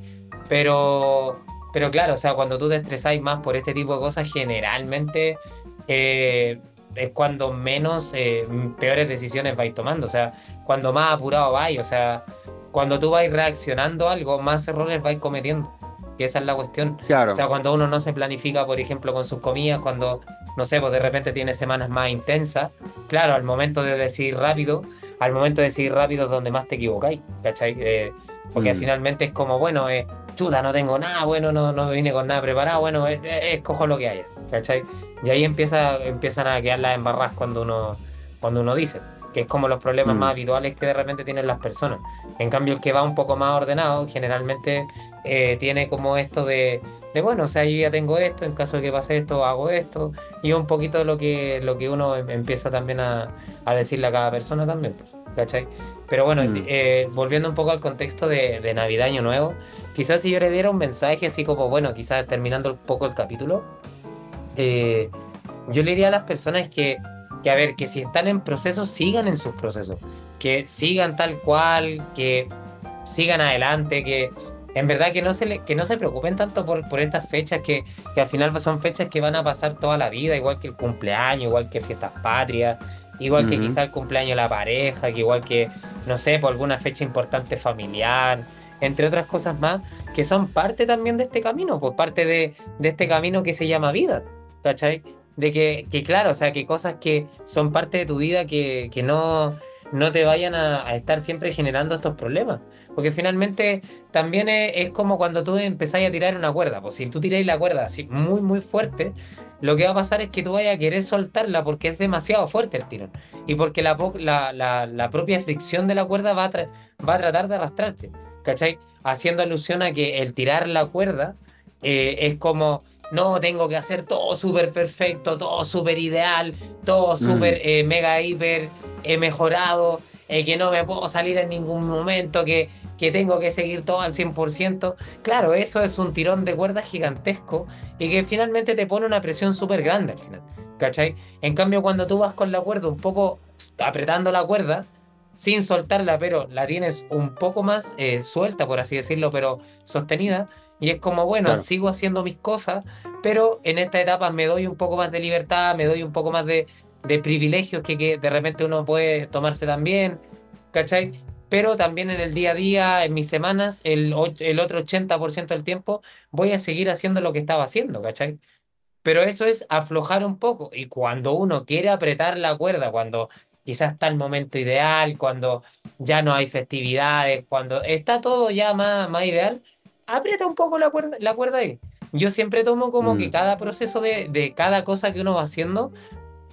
Pero, pero claro, o sea, cuando tú te estresáis más por este tipo de cosas, generalmente eh, es cuando menos eh, peores decisiones vais tomando, o sea, cuando más apurado vais, o sea, cuando tú vais reaccionando a algo, más errores vais cometiendo. Y esa es la cuestión.
Claro.
O sea, cuando uno no se planifica, por ejemplo, con sus comidas, cuando, no sé, pues de repente tiene semanas más intensas, claro, al momento de decir rápido, al momento de decidir rápido es donde más te equivocáis, ¿cachai? Eh, porque mm. finalmente es como, bueno, eh, chuta, no tengo nada, bueno, no, no vine con nada preparado, bueno, eh, eh, escojo lo que haya, ¿cachai? Y ahí empieza, empiezan a quedar las embarras cuando uno, cuando uno dice que es como los problemas mm. más habituales que de repente tienen las personas. En cambio, el que va un poco más ordenado, generalmente eh, tiene como esto de, de, bueno, o sea, yo ya tengo esto, en caso de que pase esto, hago esto, y un poquito lo que, lo que uno em, empieza también a, a decirle a cada persona también, ¿cachai? Pero bueno, mm. eh, volviendo un poco al contexto de, de Navidad, Año Nuevo, quizás si yo le diera un mensaje así como, bueno, quizás terminando un poco el capítulo, eh, yo le diría a las personas que que a ver, que si están en proceso, sigan en sus procesos, que sigan tal cual, que sigan adelante, que en verdad que no se, que no se preocupen tanto por, por estas fechas que, que, al final son fechas que van a pasar toda la vida, igual que el cumpleaños, igual que fiestas patrias, igual que quizá el cumpleaños de la pareja, que igual que, no sé, por alguna fecha importante familiar, entre otras cosas más, que son parte también de este camino, pues parte de, de este camino que se llama vida, ¿cachai? de que, que, claro, o sea, que cosas que son parte de tu vida que, que no, no te vayan a, estar siempre generando estos problemas. Porque finalmente también es, como cuando tú empezáis a tirar una cuerda. Pues si tú tiráis la cuerda así muy, muy fuerte, lo que va a pasar es que tú vayas a querer soltarla porque es demasiado fuerte el tirón. Y porque la, la, la, propia fricción de la cuerda va a, va a tratar de arrastrarte. ¿Cachai? Haciendo alusión a que el tirar la cuerda eh, es como no, tengo que hacer todo súper perfecto, todo súper ideal, todo mm. súper eh, mega hiper eh, mejorado, eh, que no me puedo salir en ningún momento, que, que tengo que seguir todo al 100%. Claro, eso es un tirón de cuerda gigantesco y que finalmente te pone una presión súper grande al final. ¿Cachai? En cambio, cuando tú vas con la cuerda un poco apretando la cuerda, sin soltarla, pero la tienes un poco más suelta, por así decirlo, pero sostenida, y es como, bueno, sigo haciendo mis cosas, pero en esta etapa me doy un poco más de libertad, me doy un poco más de, de privilegios que, que, de repente uno puede tomarse también, ¿cachai? Pero también en el día a día, en mis semanas, el, el otro 80% del tiempo, voy a seguir haciendo lo que estaba haciendo, ¿cachai? Pero eso es aflojar un poco. Y cuando uno quiere apretar la cuerda, cuando quizás está el momento ideal, cuando ya no hay festividades, cuando está todo ya más, más ideal, aprieta un poco la cuerda, la cuerda ahí. Yo siempre tomo como que mm. cada proceso de, de, cada cosa que uno va haciendo,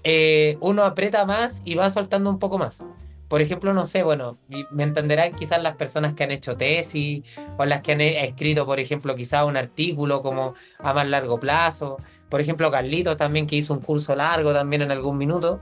eh, uno aprieta más y va soltando un poco más. Por ejemplo, no sé, bueno, me entenderán quizás las personas que han hecho tesis o las que han escrito, por ejemplo, quizás un artículo como a más largo plazo. Por ejemplo, Carlitos también que hizo un curso largo también en algún minuto.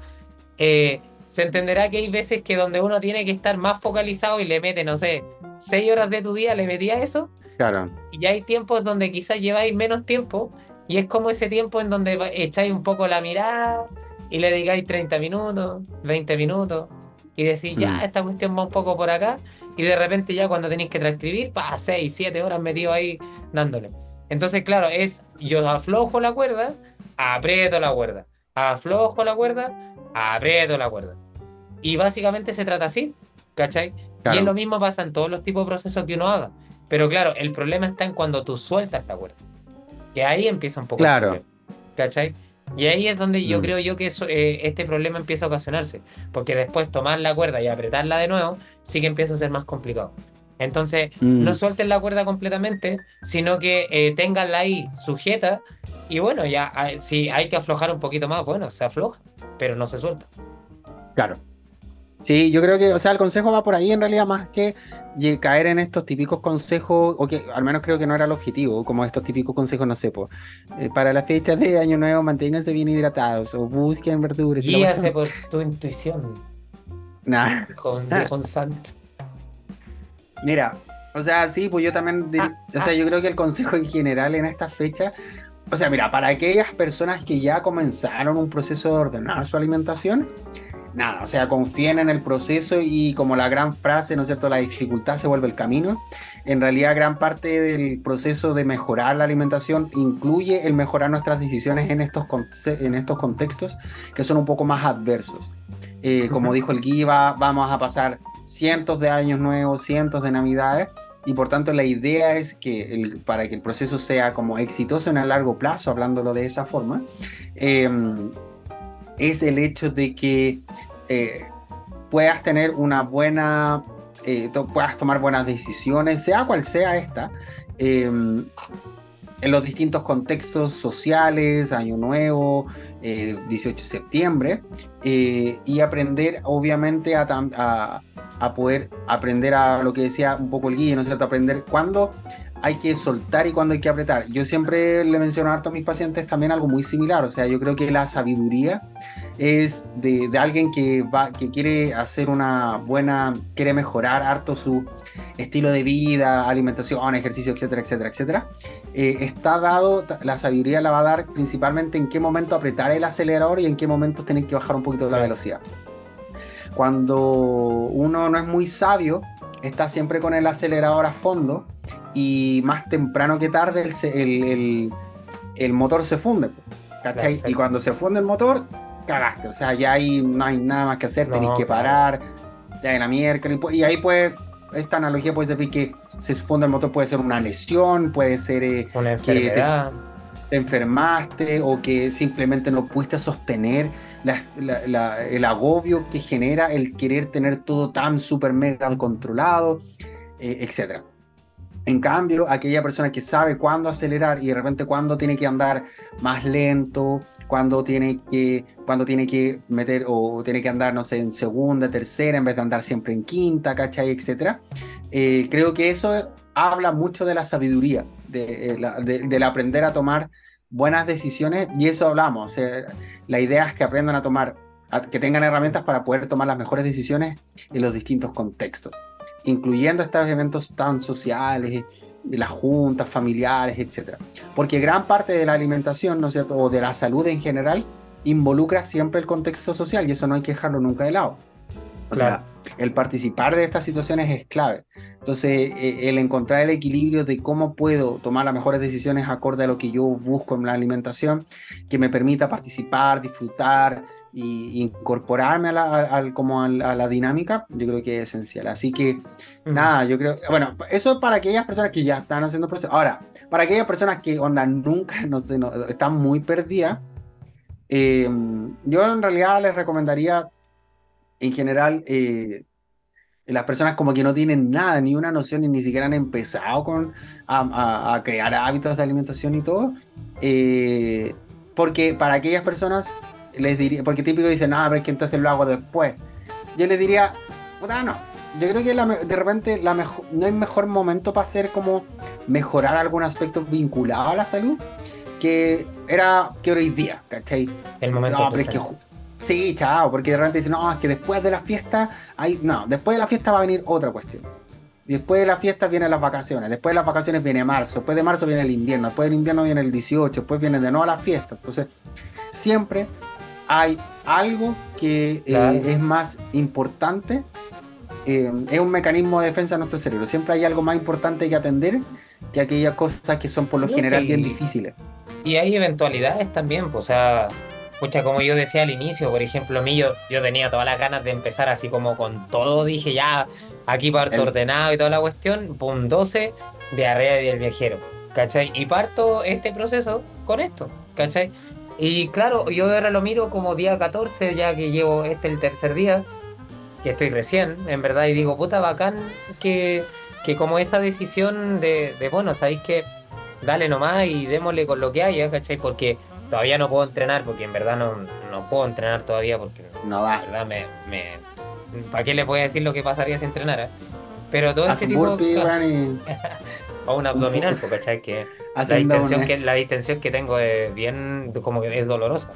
Eh, se entenderá que hay veces que donde uno tiene que estar más focalizado y le mete, no sé, seis horas de tu día, le metía eso,
Claro.
Y hay tiempos donde quizás lleváis menos tiempo y es como ese tiempo en donde echáis un poco la mirada y le digáis 30 minutos, 20 minutos y decís, ya, mm. esta cuestión va un poco por acá y de repente ya cuando tenéis que transcribir, pa, 6, 7 horas metido ahí dándole. Entonces, claro, es yo aflojo la cuerda, aprieto la cuerda, aflojo la cuerda, aprieto la cuerda. Y básicamente se trata así, ¿cachai? Y es lo mismo pasa en todos los tipos de procesos que uno haga. Pero claro, el problema está en cuando tú sueltas la cuerda. Que ahí empieza un poco
claro.
el ¿Cachai? Y ahí es donde yo mm. creo yo que eh, este problema empieza a ocasionarse. Porque después tomar la cuerda y apretarla de nuevo, sí que empieza a ser más complicado. Entonces, no mm. suelten la cuerda completamente, sino que eh, tenganla ahí sujeta. Y bueno, ya ah, si hay que aflojar un poquito más, bueno, se afloja, pero no se suelta.
Claro. Sí, yo creo que, o sea, el consejo va por ahí en realidad más que caer en estos típicos consejos, o que al menos creo que no era el objetivo, como estos típicos consejos, no sé, pues, para las fechas de Año Nuevo manténganse bien hidratados o busquen verduras.
Guíase por tu intuición.
Nah.
Con, con santo.
Mira, o sea, sí, pues yo también, ah, o sea, ah. yo creo que el consejo en general en esta fecha, o sea, mira, para aquellas personas que ya comenzaron un proceso de ordenar su alimentación, nada, o sea, confíen en el proceso y como la gran frase, ¿no es cierto?, la dificultad se vuelve el camino. En realidad, gran parte del proceso de mejorar la alimentación incluye el mejorar nuestras decisiones en estos, en estos contextos que son un poco más adversos. Eh, como dijo el Guiva, vamos a pasar cientos de años nuevos, cientos de navidades, y por tanto la idea es que el, para que el proceso sea como exitoso en el largo plazo, hablándolo de esa forma, eh, es el hecho de que eh, puedas tener una buena, eh, puedas tomar buenas decisiones, sea cual sea esta, em, en los distintos contextos sociales, Año Nuevo, 18 de septiembre, y aprender obviamente a, a, poder aprender a lo que decía un poco el guía, ¿no es cierto? Aprender cuándo hay que soltar y cuando hay que apretar. Yo siempre le menciono harto a mis pacientes también algo muy similar, o sea, yo creo que la sabiduría es de, alguien que, va, que quiere hacer una buena, quiere mejorar harto su estilo de vida, alimentación, ejercicio, etcétera, etcétera, etcétera. Eh, está dado, la sabiduría la va a dar principalmente en qué momento apretar el acelerador y en qué momentos tenéis que bajar un poquito la velocidad. Cuando uno no es muy sabio, está siempre con el acelerador a fondo y más temprano que tarde el, el, motor se funde. ¿Cachai? y cuando se funde el motor, cagaste. O sea, ya ahí no hay nada más que hacer, tenéis que parar, ya en la miércoles. Y ahí puede, esta analogía puede ser que se funde el motor, puede ser una lesión, puede ser eh, que te, te, enfermaste o que simplemente no pudiste sostener el agobio que genera el querer tener todo tan súper mega controlado, eh, etc. En cambio, aquella persona que sabe cuándo acelerar y de repente cuándo tiene que andar más lento, cuándo tiene que, cuándo tiene que meter o tiene que andar, no sé, en segunda, tercera, en vez de andar siempre en quinta, ¿cachai? Etcétera. Eh, creo que eso habla mucho de la sabiduría, de, eh, del aprender a tomar buenas decisiones y eso hablamos. la idea es que aprendan a tomar, que tengan herramientas para poder tomar las mejores decisiones en los distintos contextos, incluyendo estos eventos tan sociales, de las juntas familiares, etc. Porque gran parte de la alimentación, ¿no es cierto?, o de la salud en general, involucra siempre el contexto social y eso no hay que dejarlo nunca de lado. O sea, el participar de estas situaciones es clave. Entonces, eh, el encontrar el equilibrio de cómo puedo tomar las mejores decisiones acorde a lo que yo busco en la alimentación, que me permita participar, disfrutar e incorporarme a la, como a la, dinámica, yo creo que es esencial. Así que, nada, yo creo, bueno, eso es para aquellas personas que ya están haciendo proceso. Ahora, para aquellas personas que, onda, nunca, no sé, están muy perdidas, eh, yo en realidad les recomendaría, en general, eh, las personas como que no tienen nada, ni una noción, ni, ni siquiera han empezado con, a, crear hábitos de alimentación y todo. Eh, porque para aquellas personas les diría, porque típico dicen, no, pero es que entonces lo hago después. Yo les diría, puta, no. Yo creo que de repente la mejor, no hay mejor momento para hacer como mejorar algún aspecto vinculado a la salud que era que hoy día, ¿cachai?
El momento.
Sí, chao, porque de repente dicen, no, es que después de la fiesta, hay... no, después de la fiesta va a venir otra cuestión. Después de la fiesta vienen las vacaciones, después de las vacaciones viene marzo, después de marzo viene el invierno, después del invierno viene el 18, después viene de nuevo la fiesta. Entonces, siempre hay algo que eh, es más importante, eh, es un mecanismo de defensa de nuestro cerebro. Siempre hay algo más importante que atender que aquellas cosas que son por lo general bien difíciles.
Y hay eventualidades también, pues, o sea, Pucha, como yo decía al inicio, por ejemplo, a mí yo, tenía todas las ganas de empezar así como con todo, dije ya, aquí parto ordenado y toda la cuestión, pum, 12, diarrea del viajero, ¿cachai? Y parto este proceso con esto, ¿cachai? Y claro, yo ahora lo miro como día 14, ya que llevo este el tercer día, y estoy recién, en verdad, y digo, puta, bacán que, que como esa decisión de, de bueno, sabéis que dale nomás y démosle con lo que haya, ¿cachai? Porque todavía no puedo entrenar porque en verdad no, no puedo entrenar todavía porque
no da.
Verdad me, ¿para qué le puede decir lo que pasaría si entrenara? Pero todo este tipo de... o un abdominal, porque ¿cachai? Que la distensión, que la distensión que tengo es bien, como que es dolorosa.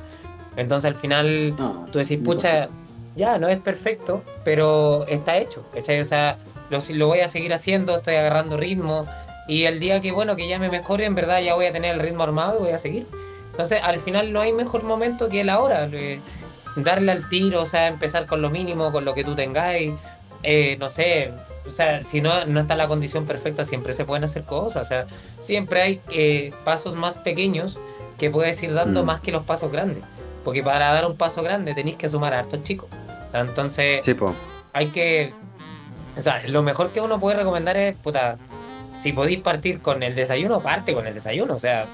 Entonces al final tú decís, pucha, ya, no es perfecto, pero está hecho, ¿cachai? O sea, lo, lo voy a seguir haciendo, estoy agarrando ritmo, y el día que, bueno, que ya me mejore, en verdad ya voy a tener el ritmo armado y voy a seguir. Entonces, al final no hay mejor momento que el ahora. darle al tiro, o sea, empezar con lo mínimo, con lo que tú tengáis. Eh, no sé, o sea, si no, no está la condición perfecta, siempre se pueden hacer cosas. O sea, siempre hay eh, pasos más pequeños que puedes ir dando mm. más que los pasos grandes. Porque para dar un paso grande tenéis que sumar a hartos chicos. entonces, hay que. O sea, lo mejor que uno puede recomendar es, puta, si podéis partir con el desayuno, parte con el desayuno. O sea,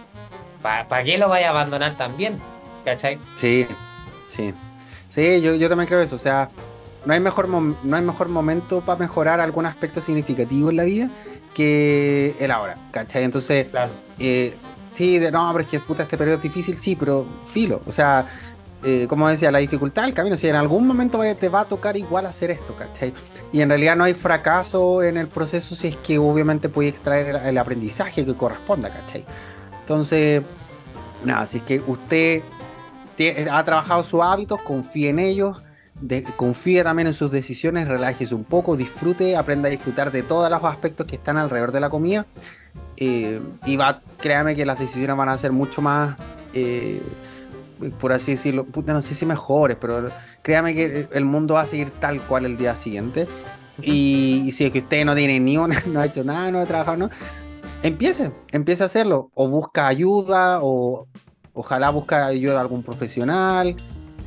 ¿para qué lo vaya a abandonar también? ¿Cachai?
Sí, sí. Sí, yo, yo también creo eso. O sea, no hay mejor, no hay mejor momento para mejorar algún aspecto significativo en la vida que el ahora, ¿cachai? Entonces, claro. eh, sí, de, no, pero es que puta, este periodo es difícil, sí, pero filo. O sea, eh, como decía, la dificultad del camino. Si en algún momento te va a tocar igual hacer esto, ¿cachai? Y en realidad no hay fracaso en el proceso si es que obviamente puede extraer el aprendizaje que corresponda, ¿cachai? Entonces, nada, si es que usted ha trabajado sus hábitos, confíe en ellos, confíe también en sus decisiones, relájese un poco, disfrute, aprenda a disfrutar de todos los aspectos que están alrededor de la comida. Eh, y va, créame que las decisiones van a ser mucho más eh, por así decirlo, no sé si mejores, pero créame que el mundo va a seguir tal cual el día siguiente. y, si es que usted no tiene ni una, no ha hecho nada, no ha trabajado, no, empiece, empiece a hacerlo. O busca ayuda, o ojalá busca ayuda de algún profesional,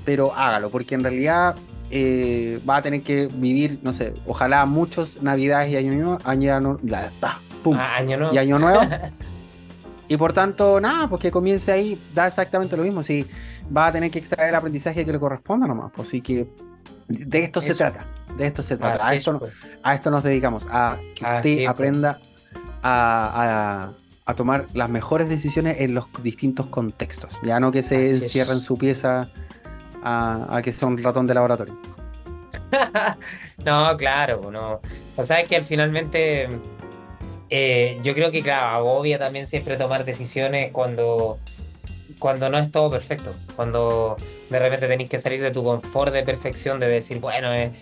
pero hágalo, porque en realidad eh, va a tener que vivir, no sé, ojalá muchos navidades y año nuevo, año,
ah, año
y año nuevo. Y por tanto, nada, pues que comience ahí, da exactamente lo mismo. Si va a tener que extraer el aprendizaje que le corresponda nomás. Pues sí que de esto se trata. De esto se trata. A esto, pues. a esto, nos dedicamos. A que usted pues. aprenda a, tomar las mejores decisiones en los distintos contextos. Ya no que se encierre en su pieza a, que sea un ratón de laboratorio.
no, claro, no. O sea, es que finalmente eh, yo creo que, claro, agobia también siempre tomar decisiones cuando, cuando no es todo perfecto. Cuando de repente tenéis que salir de tu confort de perfección, de decir, bueno, eh,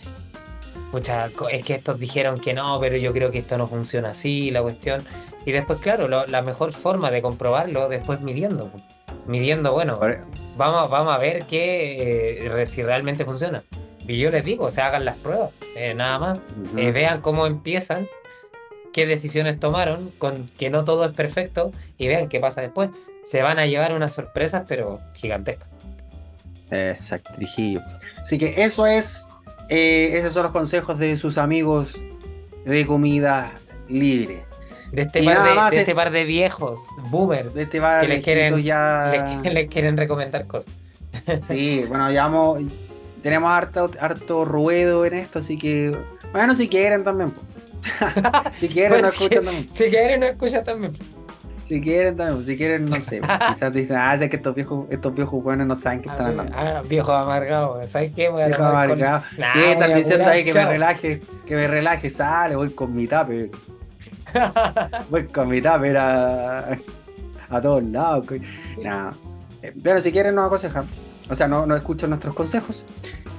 es que estos dijeron que no, pero yo creo que esto no funciona así, la cuestión. Y después, claro, la mejor forma de comprobarlo, después midiendo. Midiendo, bueno, vamos, vamos a ver que, eh, si realmente funciona. Y yo les digo, o sea, hagan las pruebas, nada más. vean cómo empiezan qué decisiones tomaron, con que no todo es perfecto y vean qué pasa después. Se van a llevar unas sorpresas, pero gigantescas.
Exacto, Así que eso es, eh, esos son los consejos de sus amigos de comida libre.
De este, par de, este par de viejos boomers
este
que les quieren, ya... les, quieren recomendar cosas.
Sí, bueno, llevamos, tenemos harto, harto ruedo en esto, así que, bueno, si quieren también. si quieren, no escuchan también.
Si quieren, no escuchan también.
Si quieren también, si quieren, no sé. quizás dicen, ah, sé que estos viejos, estos viejos jóvenes no saben qué están hablando.
Ah, viejo amargado, ¿sabes qué?
Voy a viejo amargado. ¿Qué están diciendo ahí que me relaje? Que me relaje, sale, voy con mi tape. voy con mi tape a, a todos lados. Nada. Eh, pero si quieren nos aconsejan. O sea, no, no escuchan nuestros consejos.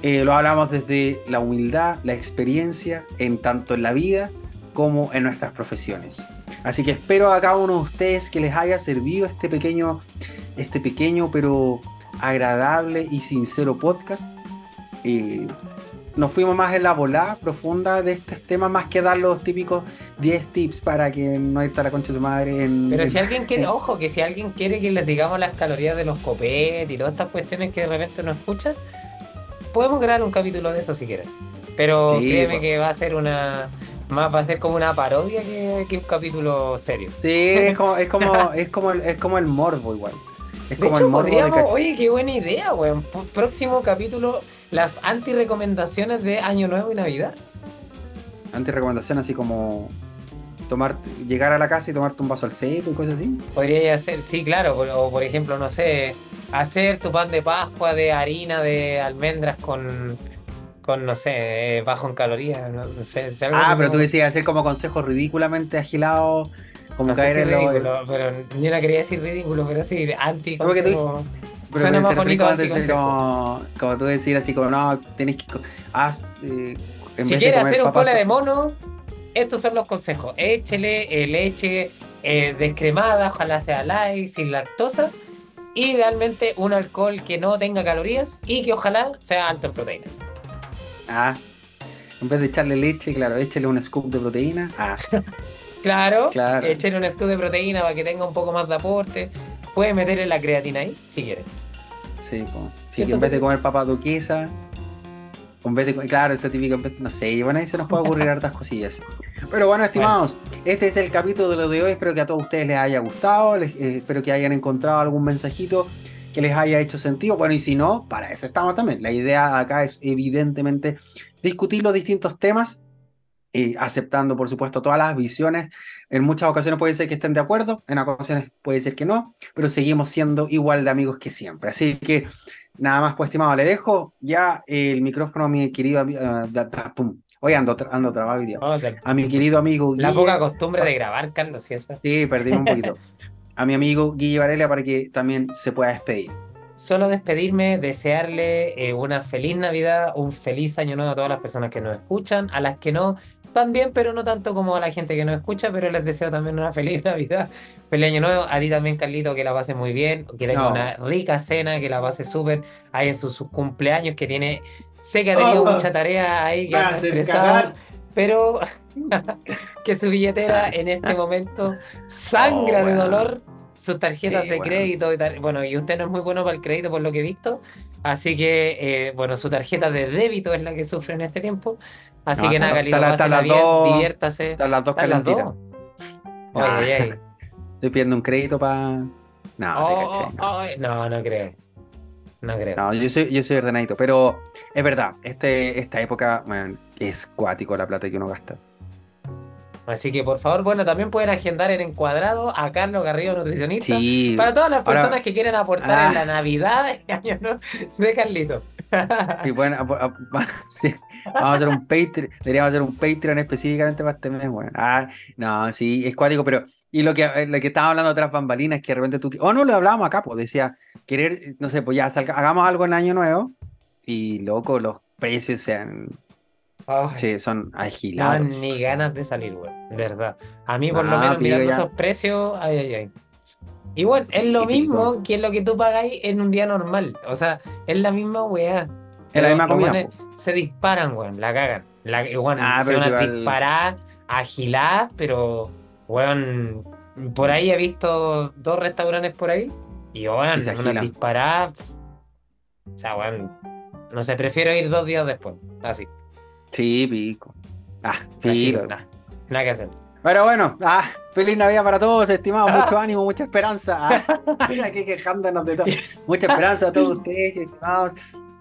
Eh, lo hablamos desde la humildad, la experiencia, en tanto en la vida como en nuestras profesiones. Así que espero a cada uno de ustedes que les haya servido este pequeño, este pequeño pero agradable y sincero podcast. Eh, nos fuimos más en la volada profunda de estos temas, más que dar los típicos 10 tips para que no irte a la concha de tu madre. En,
Pero si alguien quiere, ojo, que si alguien quiere que les digamos las calorías de los copet y todas estas cuestiones que de repente no escuchan, podemos crear un capítulo de eso si quieren. Pero créeme pues. que va a ser una. Más va a ser como una parodia que, un capítulo serio.
Sí, es como, es como, es como, el, es como el morbo igual.
Es de como hecho, el podríamos, oye, qué buena idea, weón. Próximo capítulo, las anti-recomendaciones de Año Nuevo y Navidad.
Anti-recomendaciones así como tomar, llegar a la casa y tomarte un vaso al seco y cosas así.
Podría ser, sí, claro. O por ejemplo, no sé, hacer tu pan de Pascua de harina de almendras con, con, no sé, bajo en calorías, no, sé.
ah, pero tú decías hacer como consejos ridículamente agilados, como caer en
ridículo, pero yo no quería decir ridículo, pero sí, anti consejo. Suena más bonito anti
como, como tú decir así como, no, tenés que...
eh, si quieres hacer un cole de mono, estos son los consejos. Échele eh, leche eh, descremada, ojalá sea light, sin lactosa. Idealmente un alcohol que no tenga calorías y que ojalá sea alto en proteína.
Ah, en vez de echarle leche, claro, échele un scoop de proteína. Ah.
claro, claro, échele un scoop de proteína para que tenga un poco más de aporte. Puede meterle la creatina ahí, si quiere.
Sí, pues. en vez de comer papa duquesa, en vez de, claro, ese típico, no sé, bueno, ahí se nos puede ocurrir hartas cosillas. Pero bueno, estimados, este es el capítulo de lo de hoy. Espero que a todos ustedes les haya gustado. Eh, espero que hayan encontrado algún mensajito que les haya hecho sentido. Bueno, y si no, para eso estamos también. La idea acá es evidentemente discutir los distintos temas, eh, aceptando por supuesto todas las visiones. En muchas ocasiones puede ser que estén de acuerdo, en ocasiones puede ser que no, pero seguimos siendo igual de amigos que siempre. Así que nada más, pues estimado, le dejo ya el micrófono a mi querido amigo. Uh, Hoy ando, ando hoy día. Oh, a mi querido amigo
La poca costumbre de grabar, Carlos, ¿sí es
Sí, perdí un poquito. a mi amigo Guille Varela para que también se pueda despedir.
Solo despedirme, desearle eh, una feliz Navidad, un feliz año nuevo a todas las personas que nos escuchan, a las que no también, pero no tanto como a la gente que nos escucha, pero les deseo también una feliz Navidad, feliz año nuevo, a ti también Carlito, que la pase muy bien, que tenga una rica cena, que la pase súper, ahí en sus cumpleaños, que tiene. Sé que ha tenido oh, mucha tarea ahí, que ha estresado, pero que su billetera en este momento sangra de oh, dolor sus tarjetas de crédito y bueno y usted no es muy bueno para el crédito por lo que he visto. Así que eh, bueno su tarjeta de débito es la que sufre en este tiempo. Así que nada Galito pásela bien diviértase.
Están las dos calentitas. estoy pidiendo un crédito para no,
oh, no. no creo. No creo. No,
yo soy, yo soy ordenadito, pero es verdad, este, esta época es cuático la plata que uno gasta.
Así que por favor, bueno, también pueden agendar en encuadrado a Carlos Garrido, nutricionista. Sí. Para todas las personas que quieran aportar en la ah. Navidad de Carlito.
Y bueno, sí, vamos a hacer un Patreon, deberíamos hacer un Patreon específicamente para este mes. Bueno, ah, no, sí, es cuático, pero y lo que, eh, lo que estaba hablando de otras bambalinas, que de repente tú, o oh, no lo hablábamos acá, pues decía, querer, no sé, pues ya hagamos algo en año nuevo y loco, los precios sean sí, son agilados.
No ni ganas de salir, güey. Verdad. A mí, por lo menos, mirando esos precios, ay, ay, ay. Y bueno, es lo mismo que lo que tú pagáis en un día normal. O sea, es la misma weá.
Es la misma comida.
Se disparan, weón, la cagan. La, weón, ah, se van a disparar, agilar, pero, weón, por ahí he visto dos restaurantes por ahí. Y, weón, una disparada. O sea, weón, no sé, prefiero ir dos días después. Así.
Sí, pico. Ah, pico.
Nada, que hacer.
Pero bueno, ah, feliz Navidad para todos, estimados. Mucho ánimo, mucha esperanza. Aquí quejándonos de todo. Mucha esperanza a todos ustedes, estimados.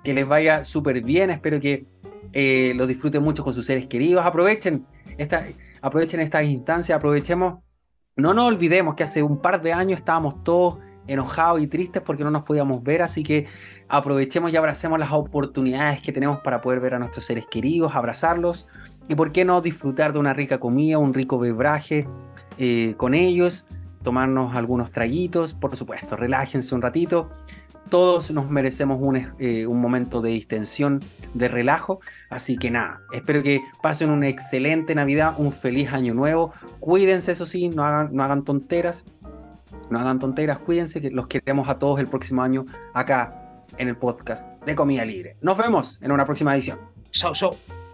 Que les vaya súper bien. Espero que eh, lo disfruten mucho con sus seres queridos. Aprovechen esta, aprovechen esta instancia, aprovechemos. No nos olvidemos que hace un par de años estábamos todos enojados y tristes porque no nos podíamos ver, así que aprovechemos y abracemos las oportunidades que tenemos para poder ver a nuestros seres queridos, abrazarlos y por qué no disfrutar de una rica comida, un rico bebraje eh, con ellos, tomarnos algunos traguitos, por supuesto, relájense un ratito. Todos nos merecemos un, eh, un momento de distensión, de relajo. Así que nada, espero que pasen una excelente Navidad, un feliz año nuevo. Cuídense, eso sí, no hagan, no hagan tonteras no hagan tonteras, cuídense, que los queremos a todos el próximo año acá en el podcast de Comida Libre. Nos vemos en una próxima edición.
Chao, chao.